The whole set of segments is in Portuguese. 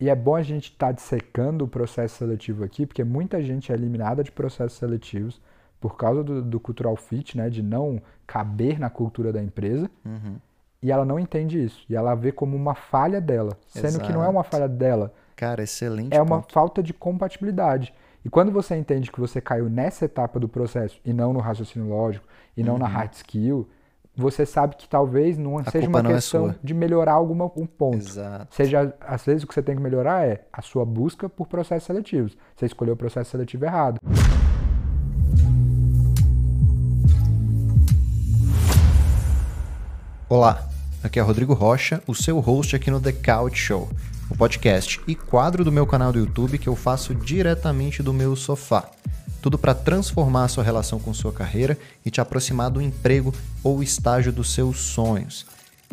E é bom a gente estar tá dissecando o processo seletivo aqui, porque muita gente é eliminada de processos seletivos por causa do, do cultural fit, né, de não caber na cultura da empresa. Uhum. E ela não entende isso. E ela vê como uma falha dela, sendo Exato. que não é uma falha dela. Cara, excelente. É ponto. uma falta de compatibilidade. E quando você entende que você caiu nessa etapa do processo e não no raciocínio lógico e não uhum. na hard skill, você sabe que talvez não a seja uma não é questão é de melhorar alguma, um ponto. Exato. Seja, às vezes o que você tem que melhorar é a sua busca por processos seletivos. Você escolheu o processo seletivo errado. Olá, aqui é Rodrigo Rocha, o seu host aqui no The Couch Show o podcast e quadro do meu canal do YouTube que eu faço diretamente do meu sofá. Tudo para transformar a sua relação com sua carreira e te aproximar do emprego ou estágio dos seus sonhos.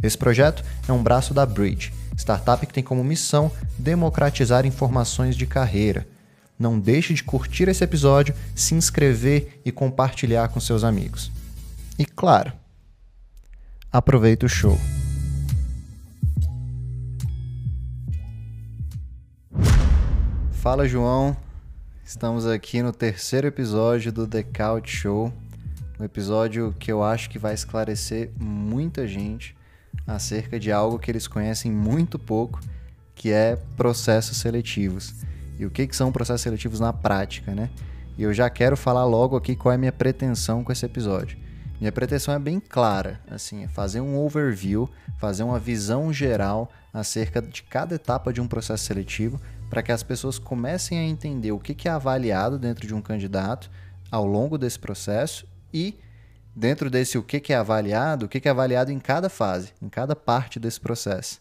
Esse projeto é um braço da Bridge, startup que tem como missão democratizar informações de carreira. Não deixe de curtir esse episódio, se inscrever e compartilhar com seus amigos. E claro, aproveita o show. Fala, João. Estamos aqui no terceiro episódio do The Couch Show. Um episódio que eu acho que vai esclarecer muita gente acerca de algo que eles conhecem muito pouco, que é processos seletivos. E o que, que são processos seletivos na prática, né? E eu já quero falar logo aqui qual é a minha pretensão com esse episódio. Minha pretensão é bem clara, assim, é fazer um overview, fazer uma visão geral acerca de cada etapa de um processo seletivo para que as pessoas comecem a entender o que é avaliado dentro de um candidato ao longo desse processo e dentro desse o que é avaliado, o que é avaliado em cada fase, em cada parte desse processo.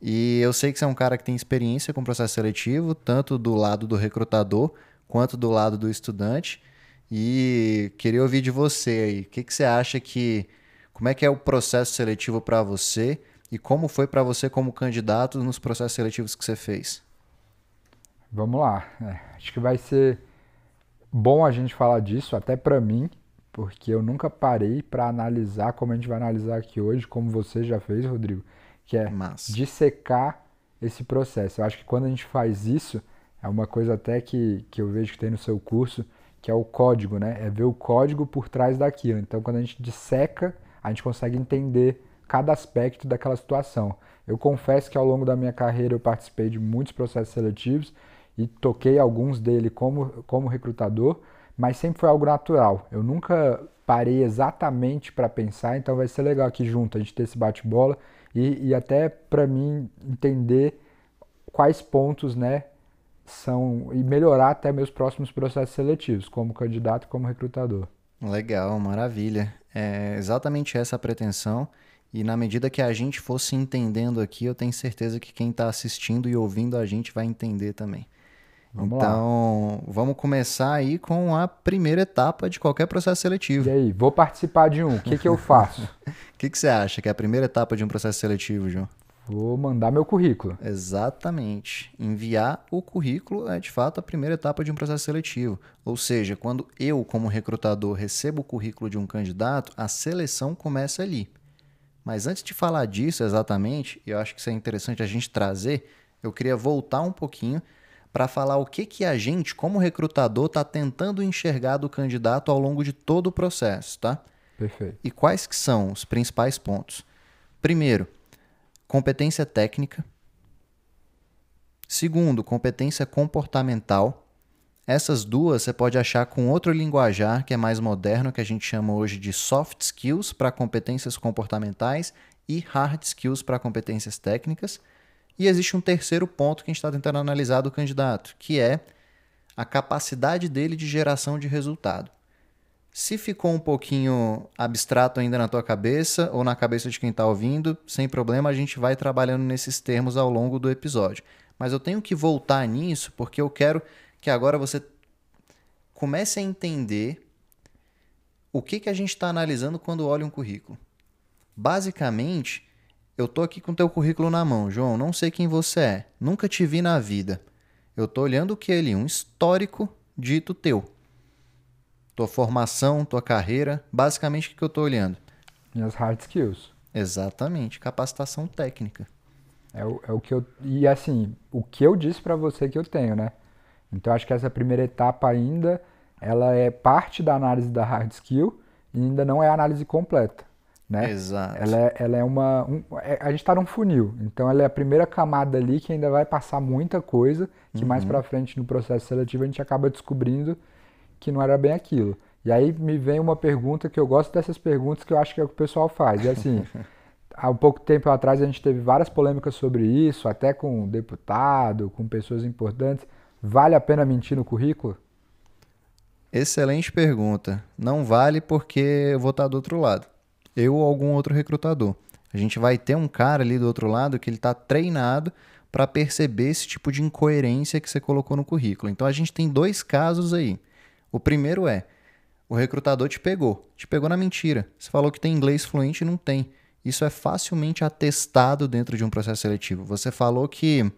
E eu sei que você é um cara que tem experiência com processo seletivo, tanto do lado do recrutador quanto do lado do estudante. E queria ouvir de você aí, o que, que você acha que. Como é que é o processo seletivo para você e como foi para você como candidato nos processos seletivos que você fez? Vamos lá. É, acho que vai ser bom a gente falar disso, até para mim, porque eu nunca parei para analisar como a gente vai analisar aqui hoje, como você já fez, Rodrigo, que é Massa. dissecar esse processo. Eu acho que quando a gente faz isso, é uma coisa até que, que eu vejo que tem no seu curso, que é o código, né? É ver o código por trás daquilo. Então, quando a gente disseca, a gente consegue entender cada aspecto daquela situação. Eu confesso que ao longo da minha carreira eu participei de muitos processos seletivos e toquei alguns dele como, como recrutador, mas sempre foi algo natural. Eu nunca parei exatamente para pensar, então vai ser legal aqui junto a gente ter esse bate-bola e, e até para mim entender quais pontos, né, são e melhorar até meus próximos processos seletivos, como candidato e como recrutador. Legal, maravilha. É exatamente essa a pretensão. E na medida que a gente fosse entendendo aqui, eu tenho certeza que quem está assistindo e ouvindo a gente vai entender também. Vamos então, lá. vamos começar aí com a primeira etapa de qualquer processo seletivo. E aí, vou participar de um, o que, que eu faço? O que, que você acha que é a primeira etapa de um processo seletivo, João? Vou mandar meu currículo. Exatamente. Enviar o currículo é de fato a primeira etapa de um processo seletivo. Ou seja, quando eu, como recrutador, recebo o currículo de um candidato, a seleção começa ali. Mas antes de falar disso exatamente, eu acho que isso é interessante a gente trazer, eu queria voltar um pouquinho para falar o que, que a gente, como recrutador, está tentando enxergar do candidato ao longo de todo o processo, tá? Perfeito. E quais que são os principais pontos? Primeiro, competência técnica. Segundo, competência comportamental. Essas duas você pode achar com outro linguajar que é mais moderno, que a gente chama hoje de soft skills para competências comportamentais e hard skills para competências técnicas. E existe um terceiro ponto que a gente está tentando analisar do candidato, que é a capacidade dele de geração de resultado. Se ficou um pouquinho abstrato ainda na tua cabeça ou na cabeça de quem está ouvindo, sem problema, a gente vai trabalhando nesses termos ao longo do episódio. Mas eu tenho que voltar nisso porque eu quero que agora você comece a entender o que, que a gente está analisando quando olha um currículo. Basicamente, eu tô aqui com teu currículo na mão, João, não sei quem você é, nunca te vi na vida. Eu tô olhando o que ali? Um histórico dito teu. Tua formação, tua carreira, basicamente o que eu tô olhando? Minhas hard skills. Exatamente, capacitação técnica. É o, é o que eu. E assim, o que eu disse para você que eu tenho, né? Então acho que essa primeira etapa ainda ela é parte da análise da hard skill e ainda não é a análise completa. Né? Exato. Ela é, ela é uma. Um, é, a gente está num funil, então ela é a primeira camada ali que ainda vai passar muita coisa, que uhum. mais para frente no processo seletivo a gente acaba descobrindo que não era bem aquilo. E aí me vem uma pergunta que eu gosto dessas perguntas que eu acho que é o que o pessoal faz. E assim, há um pouco tempo atrás a gente teve várias polêmicas sobre isso, até com deputado, com pessoas importantes. Vale a pena mentir no currículo? Excelente pergunta. Não vale porque eu vou estar do outro lado. Eu ou algum outro recrutador. A gente vai ter um cara ali do outro lado que ele está treinado para perceber esse tipo de incoerência que você colocou no currículo. Então a gente tem dois casos aí. O primeiro é o recrutador te pegou, te pegou na mentira. Você falou que tem inglês fluente e não tem. Isso é facilmente atestado dentro de um processo seletivo. Você falou que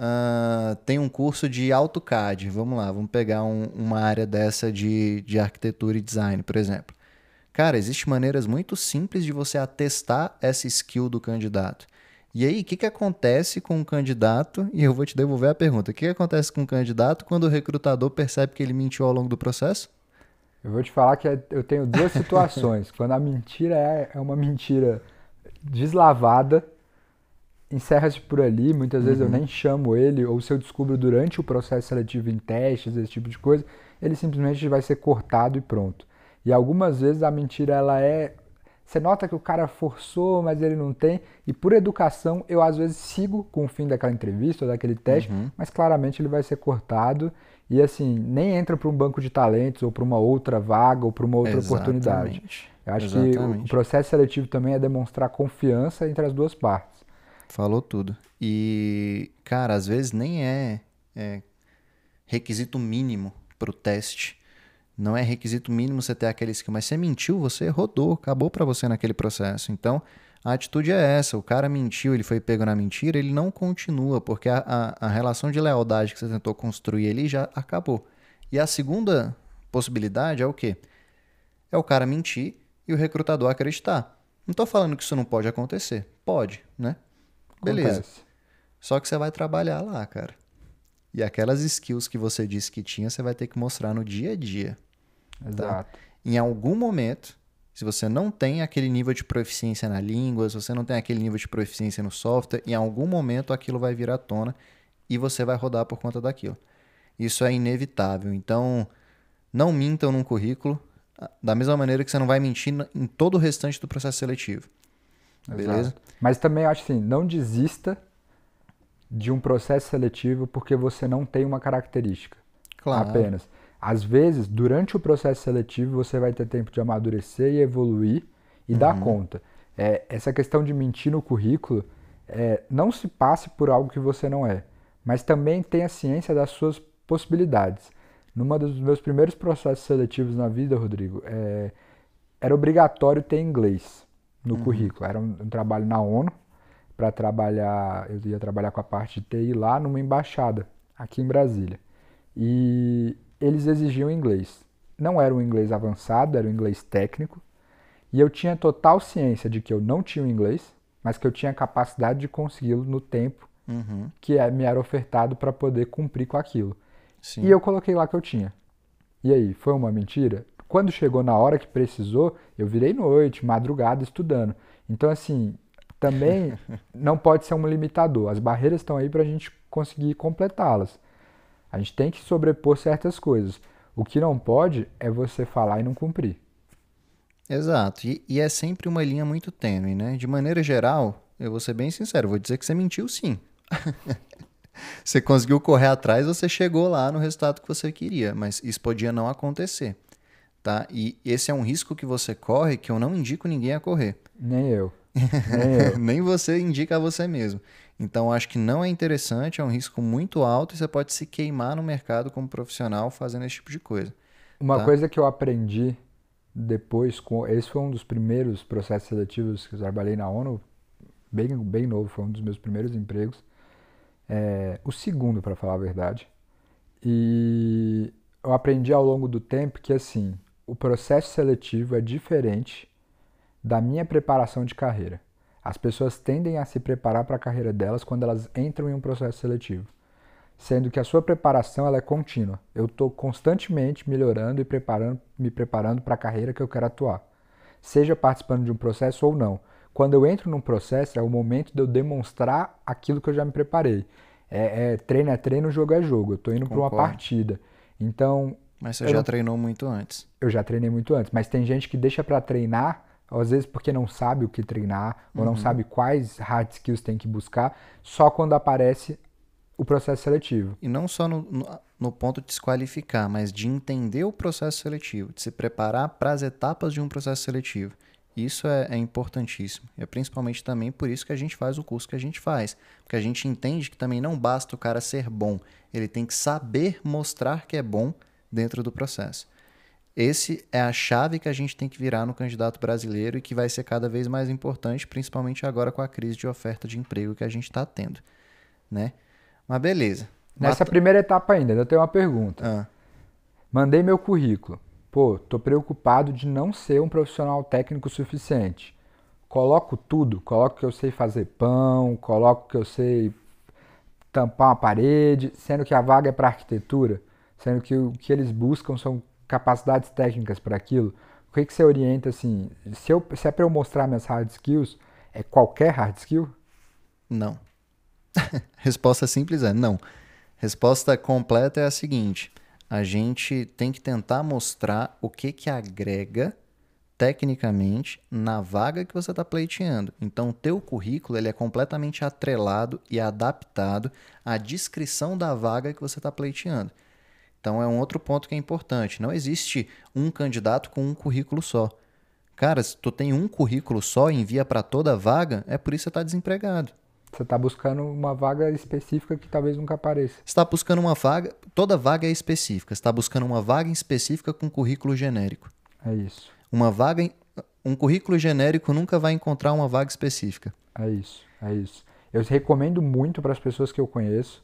Uh, tem um curso de AutoCAD. Vamos lá, vamos pegar um, uma área dessa de, de arquitetura e design, por exemplo. Cara, existem maneiras muito simples de você atestar essa skill do candidato. E aí, o que, que acontece com o candidato? E eu vou te devolver a pergunta: o que, que acontece com o candidato quando o recrutador percebe que ele mentiu ao longo do processo? Eu vou te falar que é, eu tenho duas situações. quando a mentira é, é uma mentira deslavada encerra-se por ali. Muitas vezes eu uhum. nem chamo ele, ou se eu descubro durante o processo seletivo em testes, esse tipo de coisa, ele simplesmente vai ser cortado e pronto. E algumas vezes a mentira ela é você nota que o cara forçou, mas ele não tem. E por educação, eu às vezes sigo com o fim daquela entrevista ou daquele teste, uhum. mas claramente ele vai ser cortado. E assim, nem entra para um banco de talentos ou para uma outra vaga ou para uma outra Exatamente. oportunidade. Eu acho Exatamente. que o processo seletivo também é demonstrar confiança entre as duas partes. Falou tudo. E, cara, às vezes nem é, é requisito mínimo para o teste. Não é requisito mínimo você ter aquele skill, mas você mentiu, você rodou, acabou para você naquele processo. Então, a atitude é essa: o cara mentiu, ele foi pego na mentira, ele não continua, porque a, a, a relação de lealdade que você tentou construir ali já acabou. E a segunda possibilidade é o quê? É o cara mentir e o recrutador acreditar. Não estou falando que isso não pode acontecer. Pode, né? Beleza. Acontece. Só que você vai trabalhar lá, cara. E aquelas skills que você disse que tinha, você vai ter que mostrar no dia a dia. Exato. Tá? Em algum momento, se você não tem aquele nível de proficiência na língua, se você não tem aquele nível de proficiência no software, em algum momento aquilo vai vir à tona e você vai rodar por conta daquilo. Isso é inevitável. Então, não mintam num currículo, da mesma maneira que você não vai mentir em todo o restante do processo seletivo. Beleza? Exato. Mas também acho assim, não desista de um processo seletivo porque você não tem uma característica. Claro. Apenas. Às vezes, durante o processo seletivo, você vai ter tempo de amadurecer e evoluir e uhum. dar conta. É, essa questão de mentir no currículo, é, não se passe por algo que você não é, mas também tenha ciência das suas possibilidades. Numa dos meus primeiros processos seletivos na vida, Rodrigo, é, era obrigatório ter inglês no uhum. currículo. Era um, um, trabalho na ONU para trabalhar, eu ia trabalhar com a parte de TI lá numa embaixada aqui em Brasília. E eles exigiam inglês. Não era um inglês avançado, era um inglês técnico. E eu tinha total ciência de que eu não tinha o inglês, mas que eu tinha capacidade de consegui-lo no tempo uhum. que é, me era ofertado para poder cumprir com aquilo. Sim. E eu coloquei lá que eu tinha. E aí, foi uma mentira? Quando chegou na hora que precisou, eu virei noite, madrugada estudando. Então, assim, também não pode ser um limitador. As barreiras estão aí para a gente conseguir completá-las. A gente tem que sobrepor certas coisas. O que não pode é você falar e não cumprir. Exato. E, e é sempre uma linha muito tênue, né? De maneira geral, eu vou ser bem sincero, vou dizer que você mentiu sim. você conseguiu correr atrás, você chegou lá no resultado que você queria, mas isso podia não acontecer tá? E esse é um risco que você corre que eu não indico ninguém a correr. Nem eu. Nem, eu. Nem você indica a você mesmo. Então acho que não é interessante, é um risco muito alto e você pode se queimar no mercado como profissional fazendo esse tipo de coisa. Uma tá? coisa que eu aprendi depois, com esse foi um dos primeiros processos seletivos que eu trabalhei na ONU, bem, bem novo, foi um dos meus primeiros empregos. É, o segundo, para falar a verdade. E eu aprendi ao longo do tempo que, assim, o processo seletivo é diferente da minha preparação de carreira. As pessoas tendem a se preparar para a carreira delas quando elas entram em um processo seletivo, sendo que a sua preparação ela é contínua. Eu estou constantemente melhorando e preparando, me preparando para a carreira que eu quero atuar, seja participando de um processo ou não. Quando eu entro num processo, é o momento de eu demonstrar aquilo que eu já me preparei. É, é treino é treino, jogo é jogo. Eu estou indo para uma partida. Então. Mas você já não... treinou muito antes. Eu já treinei muito antes. Mas tem gente que deixa para treinar às vezes porque não sabe o que treinar, ou não uhum. sabe quais hard skills tem que buscar, só quando aparece o processo seletivo. E não só no, no, no ponto de se qualificar, mas de entender o processo seletivo, de se preparar para as etapas de um processo seletivo. Isso é, é, importantíssimo. É principalmente também por isso que a gente faz o curso que a gente faz. Porque a gente entende que também não basta o cara ser bom, ele tem que saber mostrar que é bom dentro do processo. Esse é a chave que a gente tem que virar no candidato brasileiro e que vai ser cada vez mais importante, principalmente agora com a crise de oferta de emprego que a gente está tendo, né? Mas beleza. Nessa Mata... primeira etapa ainda, eu tenho uma pergunta. Ah. Mandei meu currículo. Pô, tô preocupado de não ser um profissional técnico suficiente. Coloco tudo, coloco que eu sei fazer pão, coloco que eu sei tampar uma parede, sendo que a vaga é para arquitetura, sendo que o que eles buscam são capacidades técnicas para aquilo, o que, que você orienta assim? Se, eu, se é para eu mostrar minhas hard skills, é qualquer hard skill? Não. Resposta simples é não. Resposta completa é a seguinte: a gente tem que tentar mostrar o que, que agrega tecnicamente na vaga que você está pleiteando. Então, o teu currículo ele é completamente atrelado e adaptado à descrição da vaga que você está pleiteando. Então é um outro ponto que é importante. Não existe um candidato com um currículo só. Cara, se tu tem um currículo só e envia para toda vaga, é por isso que você está desempregado. Você está buscando uma vaga específica que talvez nunca apareça. Você está buscando uma vaga, toda vaga é específica. Você está buscando uma vaga específica com currículo genérico. É isso. Uma vaga, um currículo genérico nunca vai encontrar uma vaga específica. É isso, é isso. Eu recomendo muito para as pessoas que eu conheço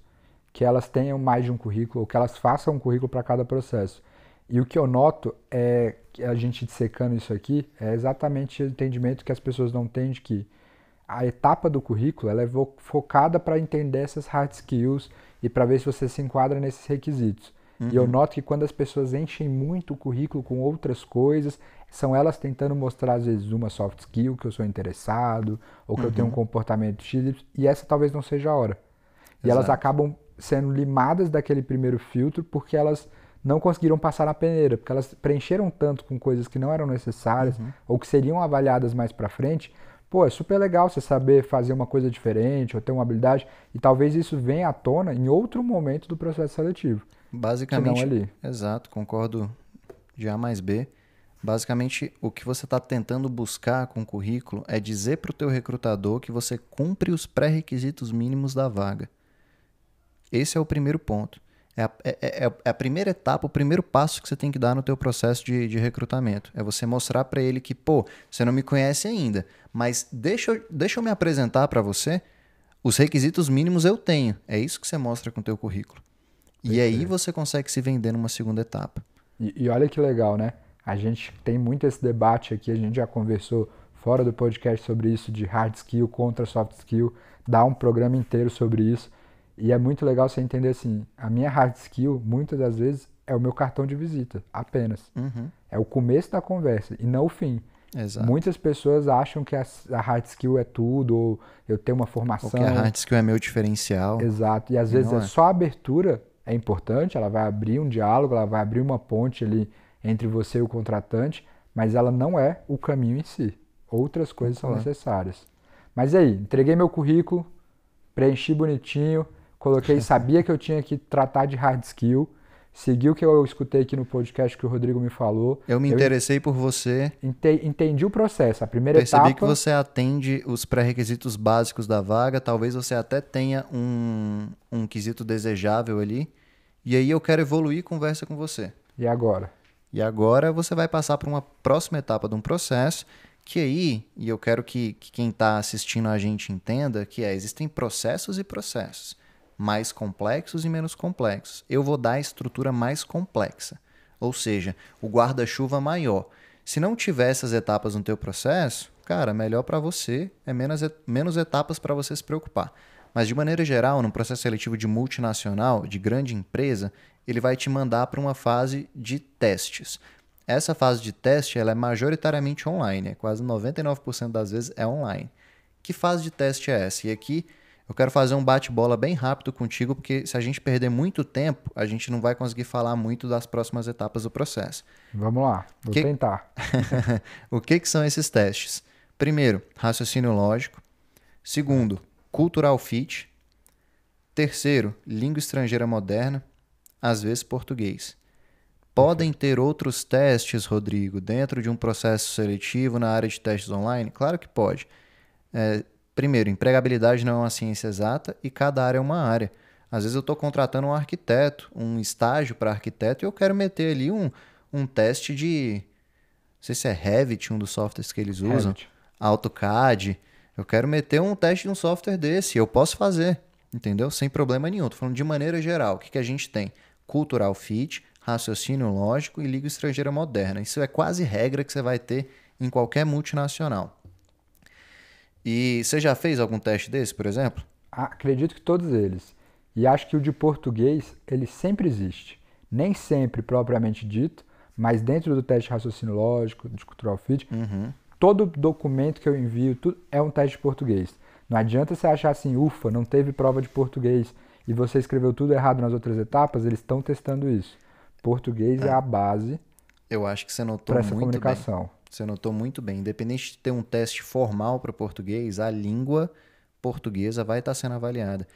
que elas tenham mais de um currículo, ou que elas façam um currículo para cada processo. E o que eu noto é que a gente dissecando isso aqui é exatamente o entendimento que as pessoas não têm de que a etapa do currículo ela é focada para entender essas hard skills e para ver se você se enquadra nesses requisitos. Uhum. E eu uhum. noto que quando as pessoas enchem muito o currículo com outras coisas, são elas tentando mostrar às vezes uma soft skill que eu sou interessado, ou que uhum. eu tenho um uhum. comportamento X, e essa talvez não seja a hora. E elas acabam sendo limadas daquele primeiro filtro porque elas não conseguiram passar na peneira, porque elas preencheram tanto com coisas que não eram necessárias uhum. ou que seriam avaliadas mais para frente. Pô, é super legal você saber fazer uma coisa diferente ou ter uma habilidade e talvez isso venha à tona em outro momento do processo seletivo. Basicamente, ali. exato, concordo de A mais B. Basicamente, o que você está tentando buscar com o currículo é dizer para o teu recrutador que você cumpre os pré-requisitos mínimos da vaga. Esse é o primeiro ponto. É a, é, é, é a, primeira etapa, o primeiro passo que você tem que dar no teu processo de, de recrutamento. É você mostrar para ele que, pô, você não me conhece ainda, mas deixa, deixa eu me apresentar para você. Os requisitos mínimos eu tenho. É isso que você mostra com o teu currículo. E aí você consegue se vender numa segunda etapa. E, e olha que legal, né? A gente tem muito esse debate aqui, a gente já conversou fora do podcast sobre isso, de hard skill contra soft skill, dá um programa inteiro sobre isso. E é muito legal você entender assim, a minha hard skill, muitas das vezes, é o meu cartão de visita, apenas. Uhum. É o começo da conversa e não o fim. Exato. Muitas pessoas acham que a, a, hard skill é tudo, ou eu tenho uma formação. Ou que a hard skill é meu diferencial. Exato. E às vezes é. só a abertura é importante, ela vai abrir um diálogo, ela vai abrir uma ponte ali entre você e o contratante, mas ela não é o caminho em si. Outras coisas são necessárias. Mas aí, entreguei meu currículo, preenchi bonitinho, Coloquei, sabia que eu tinha que tratar de hard skill. Segui o que eu escutei aqui no podcast que o Rodrigo me falou. Eu me interessei eu por você. Entendi o processo. A primeira Percebi etapa. Percebi que você atende os pré-requisitos básicos da vaga. Talvez você até tenha um, um quesito desejável ali. E aí eu quero evoluir conversa com você. E agora? E agora você vai passar para uma próxima etapa de um processo que aí, e eu quero que, que quem está assistindo a gente entenda, que é, existem processos e processos mais complexos e menos complexos. Eu vou dar a estrutura mais complexa, ou seja, o guarda-chuva maior. Se não tiver essas etapas no teu processo, cara, melhor para você, é menos, menos etapas para você se preocupar. Mas de maneira geral, no processo seletivo de multinacional, de grande empresa, ele vai te mandar para uma fase de testes. Essa fase de teste ela é majoritariamente online, é quase 99% das vezes é online. Que fase de teste é essa? E aqui eu quero fazer um bate-bola bem rápido contigo, porque se a gente perder muito tempo, a gente não vai conseguir falar muito das próximas etapas do processo. Vamos lá, vou que... tentar. o que, que são esses testes? Primeiro, raciocínio lógico. Segundo, cultural fit. Terceiro, língua estrangeira moderna, às vezes português. Podem ter outros testes, Rodrigo, dentro de um processo seletivo na área de testes online? Claro que pode. É, primeiro, empregabilidade não é uma ciência exata e cada área é uma área. Às vezes eu estou contratando um arquiteto, um estágio para arquiteto, e eu quero meter ali um, um teste de. Não sei se é Revit, um dos softwares que eles usam. Revit. AutoCAD. Eu quero meter um teste de um software desse. Eu posso fazer, entendeu? Sem problema nenhum. Estou falando de maneira geral. O que, que a gente tem? Cultural fit, raciocínio lógico e língua estrangeira moderna. Isso é quase regra que você vai ter em qualquer multinacional. E você já fez algum teste desse, por exemplo? Acredito que todos eles. E acho que o de português, ele sempre existe. Nem sempre propriamente dito, mas dentro do teste de raciocínio lógico, de cultural fit, uhum. todo documento que eu envio tudo é um teste de português. Não adianta você achar assim, ufa, não teve prova de português e você escreveu tudo errado nas outras etapas, eles estão testando isso. Português é, é a base. Eu acho que você notou muito comunicação. bem. Você notou muito bem. Independente de ter um teste formal para português, a língua portuguesa vai estar sendo avaliada.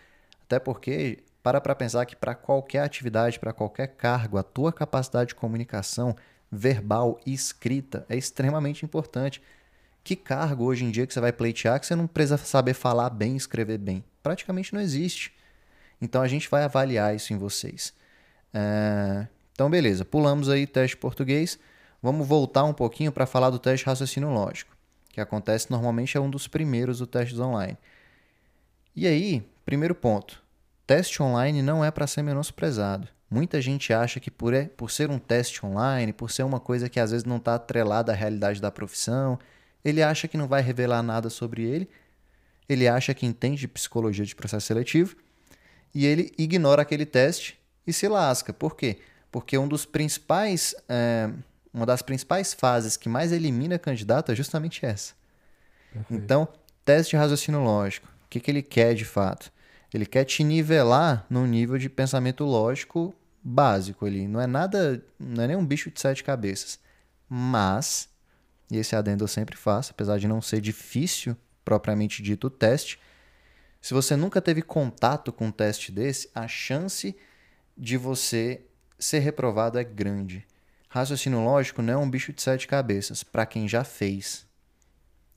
Até porque, para para pensar que para qualquer atividade, para qualquer cargo, a tua capacidade de comunicação verbal e escrita é extremamente importante. Que cargo hoje em dia que você vai pleitear que você não precisa saber falar bem escrever bem? Praticamente não existe. Então a gente vai avaliar isso em vocês. É... Então, beleza, pulamos aí teste português. Vamos voltar um pouquinho para falar do teste de raciocínio lógico, que acontece normalmente é um dos primeiros do testes online. E aí, primeiro ponto: teste online não é para ser menosprezado. Muita gente acha que por, é, por ser um teste online, por ser uma coisa que às vezes não está atrelada à realidade da profissão, ele acha que não vai revelar nada sobre ele, ele acha que entende de psicologia de processo seletivo e ele ignora aquele teste e se lasca. Por quê? Porque um dos principais, é, uma das principais fases que mais elimina candidato é justamente essa. Perfeito. Então, teste de raciocínio lógico. O que, que ele quer de fato? Ele quer te nivelar num nível de pensamento lógico básico ali. Não é nada, não é nem um bicho de sete cabeças. Mas, e esse adendo eu sempre faço, apesar de não ser difícil propriamente dito o teste, se você nunca teve contato com um teste desse, a chance de você ser reprovado é grande. Raciocínio lógico não é um bicho de sete cabeças, para quem já fez.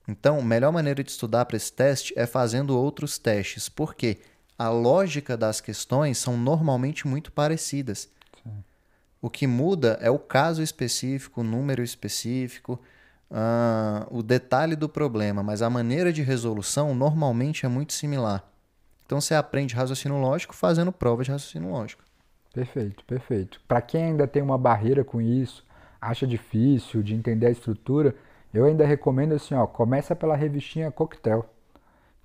Então, a melhor maneira de estudar para esse teste é fazendo outros testes, porque a lógica das questões são normalmente muito parecidas. Sim. O que muda é o caso específico, o número específico, uh, o detalhe do problema, mas a maneira de resolução normalmente é muito similar. Então você aprende raciocínio lógico fazendo prova de raciocínio lógico. Perfeito, perfeito. Para quem ainda tem uma barreira com isso, acha difícil de entender a estrutura, eu ainda recomendo assim, ó, começa pela revistinha Coquetel.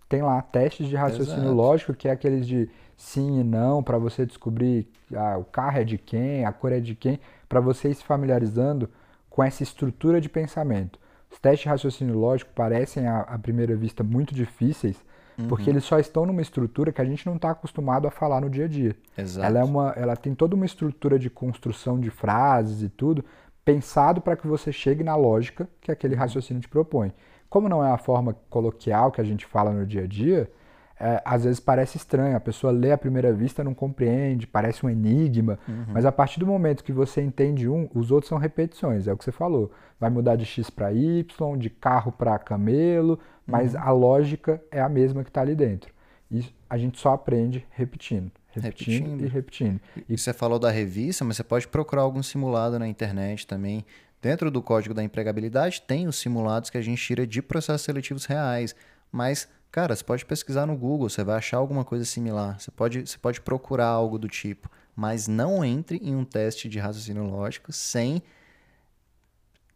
Tem lá testes de raciocínio Exato. lógico, que é aqueles de sim e não, para você descobrir ah, o carro é de quem, a cor é de quem, para você ir se familiarizando com essa estrutura de pensamento. Os testes de raciocínio lógico parecem, à, à primeira vista, muito difíceis, uhum. porque eles só estão numa estrutura que a gente não está acostumado a falar no dia a dia. Exato. Ela, é uma, ela tem toda uma estrutura de construção de frases e tudo, pensado para que você chegue na lógica que aquele uhum. raciocínio te propõe. Como não é a forma coloquial que a gente fala no dia a dia, é, às vezes parece estranho, a pessoa lê à primeira vista, não compreende, parece um enigma, uhum. mas a partir do momento que você entende um, os outros são repetições, é o que você falou. Vai mudar de X para Y, de carro para camelo, mas uhum. a lógica é a mesma que está ali dentro. E a gente só aprende repetindo. Repetindo, repetindo. e repetindo. E você falou da revista, mas você pode procurar algum simulado na internet também. Dentro do código da empregabilidade tem os simulados que a gente tira de processos seletivos reais, mas Cara, você pode pesquisar no Google, você vai achar alguma coisa similar. Você pode, você pode procurar algo do tipo, mas não entre em um teste de raciocínio lógico sem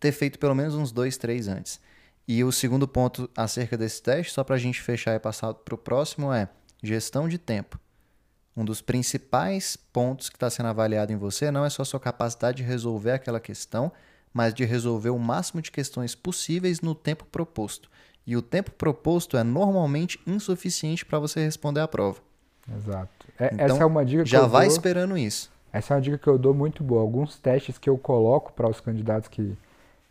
ter feito pelo menos uns dois, três antes. E o segundo ponto acerca desse teste, só para a gente fechar e passar para o próximo, é gestão de tempo. Um dos principais pontos que está sendo avaliado em você não é só sua capacidade de resolver aquela questão, mas de resolver o máximo de questões possíveis no tempo proposto. E o tempo proposto é normalmente insuficiente para você responder a prova. Exato. É, então, essa é uma dica que já eu vai dou, esperando isso. Essa é uma dica que eu dou muito boa. Alguns testes que eu coloco para os candidatos que,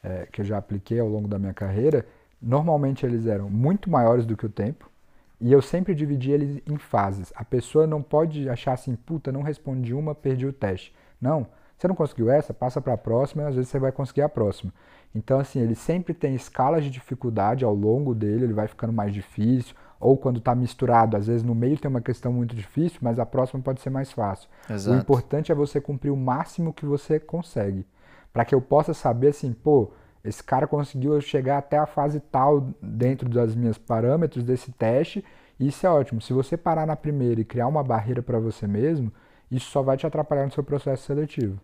é, que eu já apliquei ao longo da minha carreira, normalmente eles eram muito maiores do que o tempo. E eu sempre dividi eles em fases. A pessoa não pode achar assim, puta, não respondi uma, perdi o teste. Não, você não conseguiu essa, passa para a próxima e às vezes você vai conseguir a próxima. Então, assim, ele sempre tem escalas de dificuldade ao longo dele, ele vai ficando mais difícil, ou quando está misturado, às vezes no meio tem uma questão muito difícil, mas a próxima pode ser mais fácil. Exato. O importante é você cumprir o máximo que você consegue, para que eu possa saber assim, pô, esse cara conseguiu chegar até a fase tal dentro das minhas parâmetros desse teste, e isso é ótimo. Se você parar na primeira e criar uma barreira para você mesmo, isso só vai te atrapalhar no seu processo seletivo.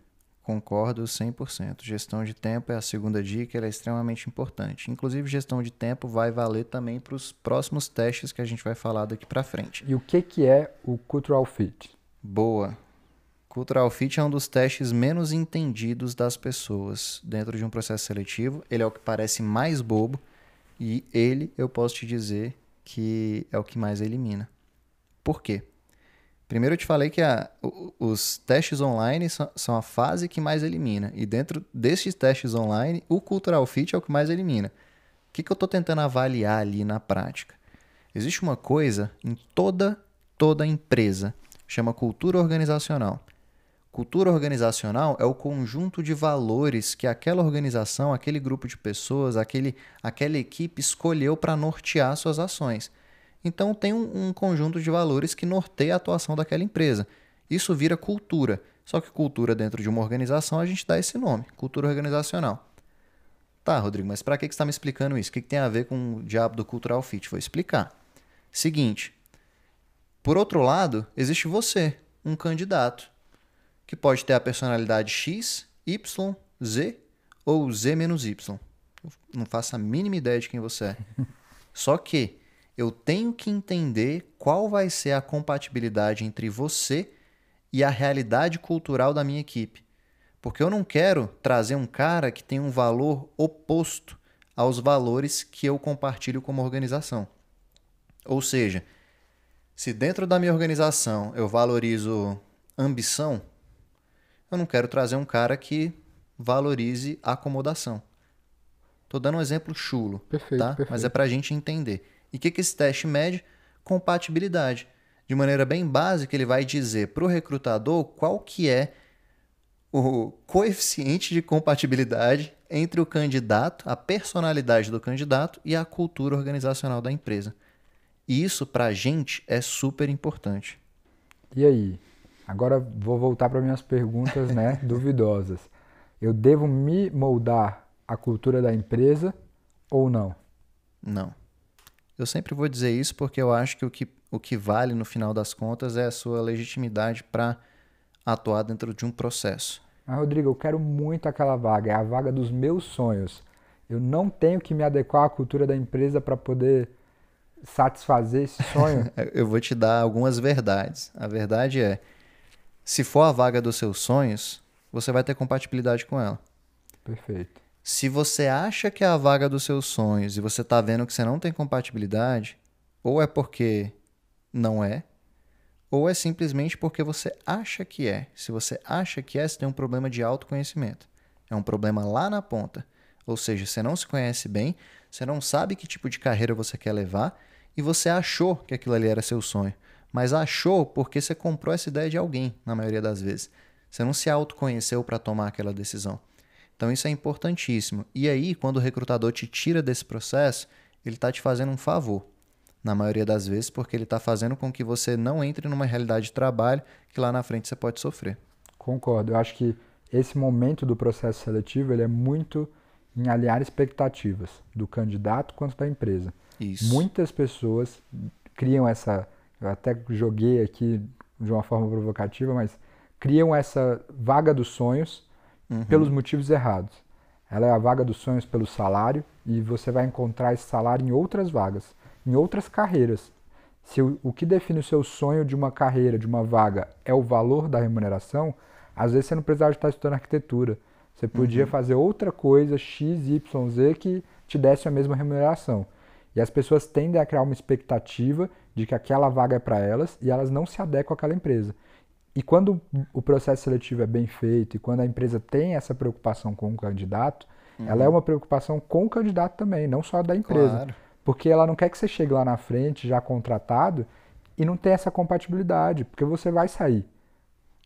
Concordo 100%. Gestão de tempo é a segunda dica, ela é extremamente importante. Inclusive, gestão de tempo vai valer também para os próximos testes que a gente vai falar daqui para frente. E o que, que é o Cultural Fit? Boa. Cultural Fit é um dos testes menos entendidos das pessoas dentro de um processo seletivo. Ele é o que parece mais bobo e ele, eu posso te dizer, que é o que mais elimina. Por quê? Primeiro eu te falei que a, os testes online são, a fase que mais elimina. E dentro desses testes online, o Cultural Fit é o que mais elimina. O que, que eu estou tentando avaliar ali na prática? Existe uma coisa em toda, toda empresa, chama cultura organizacional. Cultura organizacional é o conjunto de valores que aquela organização, aquele grupo de pessoas, aquele, aquela equipe escolheu para nortear suas ações. Então tem um, um conjunto de valores que norteia a atuação daquela empresa. Isso vira cultura. Só que cultura dentro de uma organização a gente dá esse nome, cultura organizacional. Tá, Rodrigo, mas para que, que você está me explicando isso? O que, que tem a ver com o diabo do cultural fit? Vou explicar. Seguinte, por outro lado, existe você, um candidato, que pode ter a personalidade X, Y, Z ou Z menos Y. Não faço a mínima ideia de quem você é. Só que eu tenho que entender qual vai ser a compatibilidade entre você e a realidade cultural da minha equipe. Porque eu não quero trazer um cara que tem um valor oposto aos valores que eu compartilho como organização. Ou seja, se dentro da minha organização eu valorizo ambição, eu não quero trazer um cara que valorize acomodação. Estou dando um exemplo chulo, perfeito, tá? Perfeito. Mas é para a gente entender. E o que, que esse teste mede? Compatibilidade. De maneira bem básica, ele vai dizer para o recrutador qual que é o coeficiente de compatibilidade entre o candidato, a personalidade do candidato e a cultura organizacional da empresa. E isso, para a gente, é super importante. E aí? Agora vou voltar para minhas perguntas né, duvidosas. Eu devo me moldar à cultura da empresa ou não? Não. Eu sempre vou dizer isso porque eu acho que o que, o que vale no final das contas é a sua legitimidade para atuar dentro de um processo. Mas, Rodrigo, eu quero muito aquela vaga, é a vaga dos meus sonhos. Eu não tenho que me adequar à cultura da empresa para poder satisfazer esse sonho. eu vou te dar algumas verdades. A verdade é, se for a vaga dos seus sonhos, você vai ter compatibilidade com ela. Perfeito. Se você acha que é a vaga dos seus sonhos e você está vendo que você não tem compatibilidade, ou é porque não é, ou é simplesmente porque você acha que é. Se você acha que é, você tem um problema de autoconhecimento. É um problema lá na ponta. Ou seja, você não se conhece bem, você não sabe que tipo de carreira você quer levar e você achou que aquilo ali era seu sonho. Mas achou porque você comprou essa ideia de alguém, na maioria das vezes. Você não se autoconheceu para tomar aquela decisão. Então isso é importantíssimo. E aí, quando o recrutador te tira desse processo, ele está te fazendo um favor. Na maioria das vezes, porque ele está fazendo com que você não entre numa realidade de trabalho que lá na frente você pode sofrer. Concordo. Eu acho que esse momento do processo seletivo ele é muito em alinhar expectativas do candidato quanto da empresa. Isso. Muitas pessoas criam essa, eu até joguei aqui de uma forma provocativa, mas criam essa vaga dos sonhos uhum. pelos motivos errados. Ela é a vaga dos sonhos pelo salário e você vai encontrar esse salário em outras vagas, em outras carreiras. Se o, o que define o seu sonho de uma carreira, de uma vaga, é o valor da remuneração, às vezes você não precisava estar estudando arquitetura. Você podia uhum. fazer outra coisa, X, Y, Z, que te desse a mesma remuneração. E as pessoas tendem a criar uma expectativa de que aquela vaga é para elas e elas não se adequam àquela empresa. E quando o processo seletivo é bem feito e quando a empresa tem essa preocupação com o candidato, uhum. ela é uma preocupação com o candidato também, não só da empresa. Claro. Porque ela não quer que você chegue lá na frente já contratado e não tenha essa compatibilidade, porque você vai sair.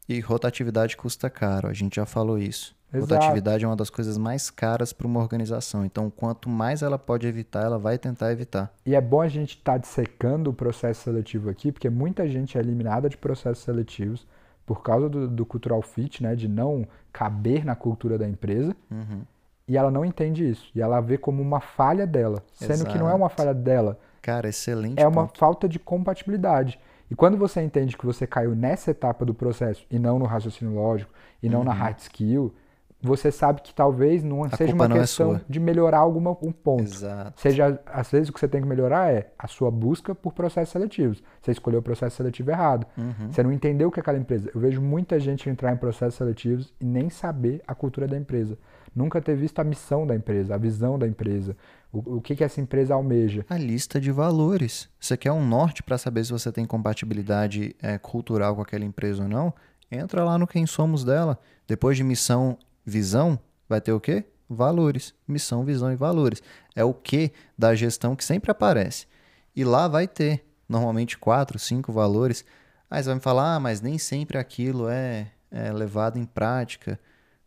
E rotatividade custa caro, a gente já falou isso. Exato. Rotatividade é uma das coisas mais caras para uma organização. Então, quanto mais ela pode evitar, ela vai tentar evitar. E é bom a gente estar tá dissecando o processo seletivo aqui, porque muita gente é eliminada de processos seletivos por causa do, do cultural fit, né, de não caber na cultura da empresa. Uhum. E ela não entende isso. E ela vê como uma falha dela, sendo Exato. que não é uma falha dela. Cara, excelente. É ponto. uma falta de compatibilidade. E quando você entende que você caiu nessa etapa do processo e não no raciocínio lógico e não uhum. na hard skill, você sabe que talvez não a seja uma é questão é de melhorar algum um ponto. Exato. Seja, às vezes o que você tem que melhorar é a sua busca por processos seletivos. Você escolheu o processo seletivo errado. Uhum. Você não entendeu o que é aquela empresa. Eu vejo muita gente entrar em processos seletivos e nem saber a cultura da empresa. Nunca ter visto a missão da empresa, a visão da empresa, o, o que, que essa empresa almeja. A lista de valores. Você quer um norte para saber se você tem compatibilidade é, cultural com aquela empresa ou não? Entra lá no Quem Somos dela. Depois de missão visão, vai ter o quê? Valores. Missão, visão e valores. É o que da gestão que sempre aparece. E lá vai ter, normalmente, quatro, cinco valores. Aí você vai me falar, ah, mas nem sempre aquilo é, é levado em prática.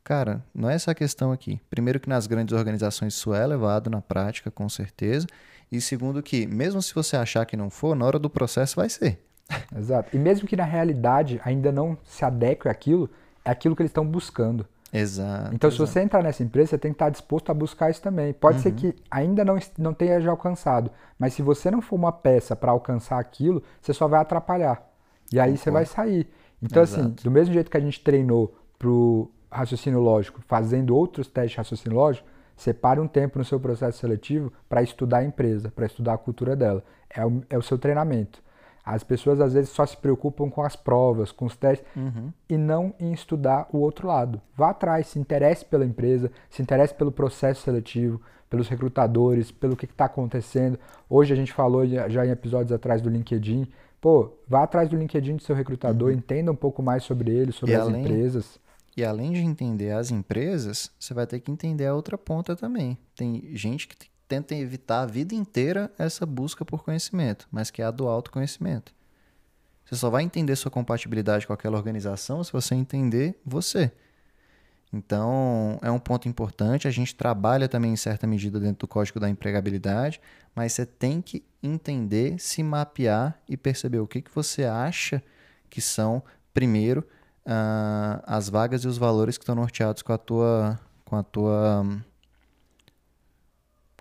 Cara, não é essa a questão aqui. Primeiro que nas grandes organizações isso é levado na prática, com certeza. E segundo que, mesmo se você achar que não for, na hora do processo vai ser. Exato. E mesmo que na realidade ainda não se adeque àquilo, é aquilo que eles estão buscando. Exato. Então, exato. se você entrar nessa empresa, você tem que estar disposto a buscar isso também. Pode uhum. ser que ainda não, não tenha já alcançado, mas se você não for uma peça para alcançar aquilo, você só vai atrapalhar. E aí Concordo. você vai sair. Então, assim, exato. assim, do mesmo jeito que a gente treinou para o raciocínio lógico, fazendo outros testes de raciocínio lógico, separe um tempo no seu processo seletivo para estudar a empresa, para estudar a cultura dela. É o, é o seu treinamento. As pessoas às vezes só se preocupam com as provas, com os testes uhum. e não em estudar o outro lado. Vá atrás, se interesse pela empresa, se interesse pelo processo seletivo, pelos recrutadores, pelo que está acontecendo. Hoje a gente falou já em episódios atrás do LinkedIn. Pô, vá atrás do LinkedIn do seu recrutador, uhum. entenda um pouco mais sobre ele, sobre e as além, empresas. E além de entender as empresas, você vai ter que entender a outra ponta também. Tem gente que tenta evitar a vida inteira essa busca por conhecimento, mas que é a do autoconhecimento. Você só vai entender sua compatibilidade com aquela organização se você entender você. Então, é um ponto importante. A gente trabalha também em certa medida dentro do código da empregabilidade, mas você tem que entender, se mapear e perceber o que, que você acha que são, primeiro, uh, as vagas e os valores que estão norteados com a tua, com a tua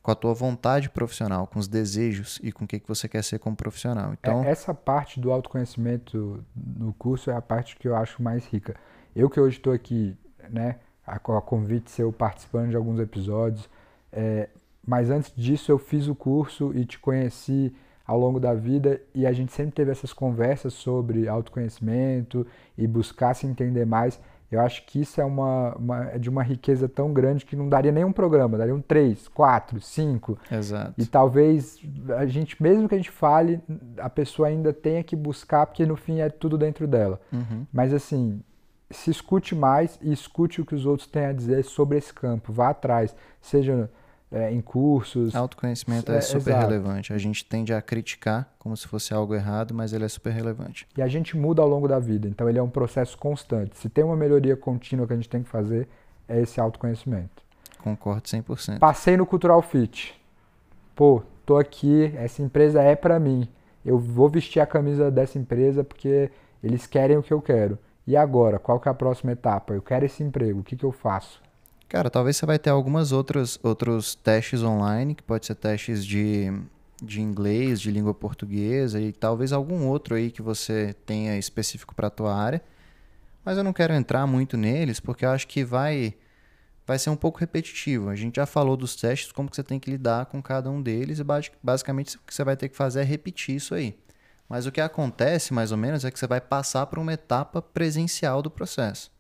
com a tua vontade profissional, com os desejos e com o que, que você quer ser como profissional. Então, é, essa parte do autoconhecimento no curso é a parte que eu acho mais rica. Eu que hoje estou aqui, né, a, a convite seu participando de alguns episódios, é, mas antes disso eu fiz o curso e te conheci ao longo da vida e a gente sempre teve essas conversas sobre autoconhecimento e buscar se entender mais. Eu acho que isso é uma, uma, é de uma riqueza tão grande que não daria nenhum programa, daria um três, quatro, cinco. Exato. E talvez a gente, mesmo que a gente fale, a pessoa ainda tenha que buscar, porque no fim é tudo dentro dela. Uhum. Mas assim, se escute mais e escute o que os outros têm a dizer sobre esse campo. Vá atrás, seja é, em cursos. Autoconhecimento é, é super exato. relevante. A gente tende a criticar como se fosse algo errado, mas ele é super relevante. E a gente muda ao longo da vida, então ele é um processo constante. Se tem uma melhoria contínua que a gente tem que fazer, é esse autoconhecimento. Concordo 100%. Passei no Cultural Fit. Pô, tô aqui, essa empresa é para mim. Eu vou vestir a camisa dessa empresa porque eles querem o que eu quero. E agora, qual que é a próxima etapa? Eu quero esse emprego, o que, que eu faço? Cara, talvez você vai ter algumas outras outros testes online, que pode ser testes de, de inglês, de língua portuguesa e talvez algum outro aí que você tenha específico para a tua área. Mas eu não quero entrar muito neles, porque eu acho que vai vai ser um pouco repetitivo. A gente já falou dos testes, como que você tem que lidar com cada um deles, e basicamente o que você vai ter que fazer é repetir isso aí. Mas o que acontece, mais ou menos, é que você vai passar por uma etapa presencial do processo.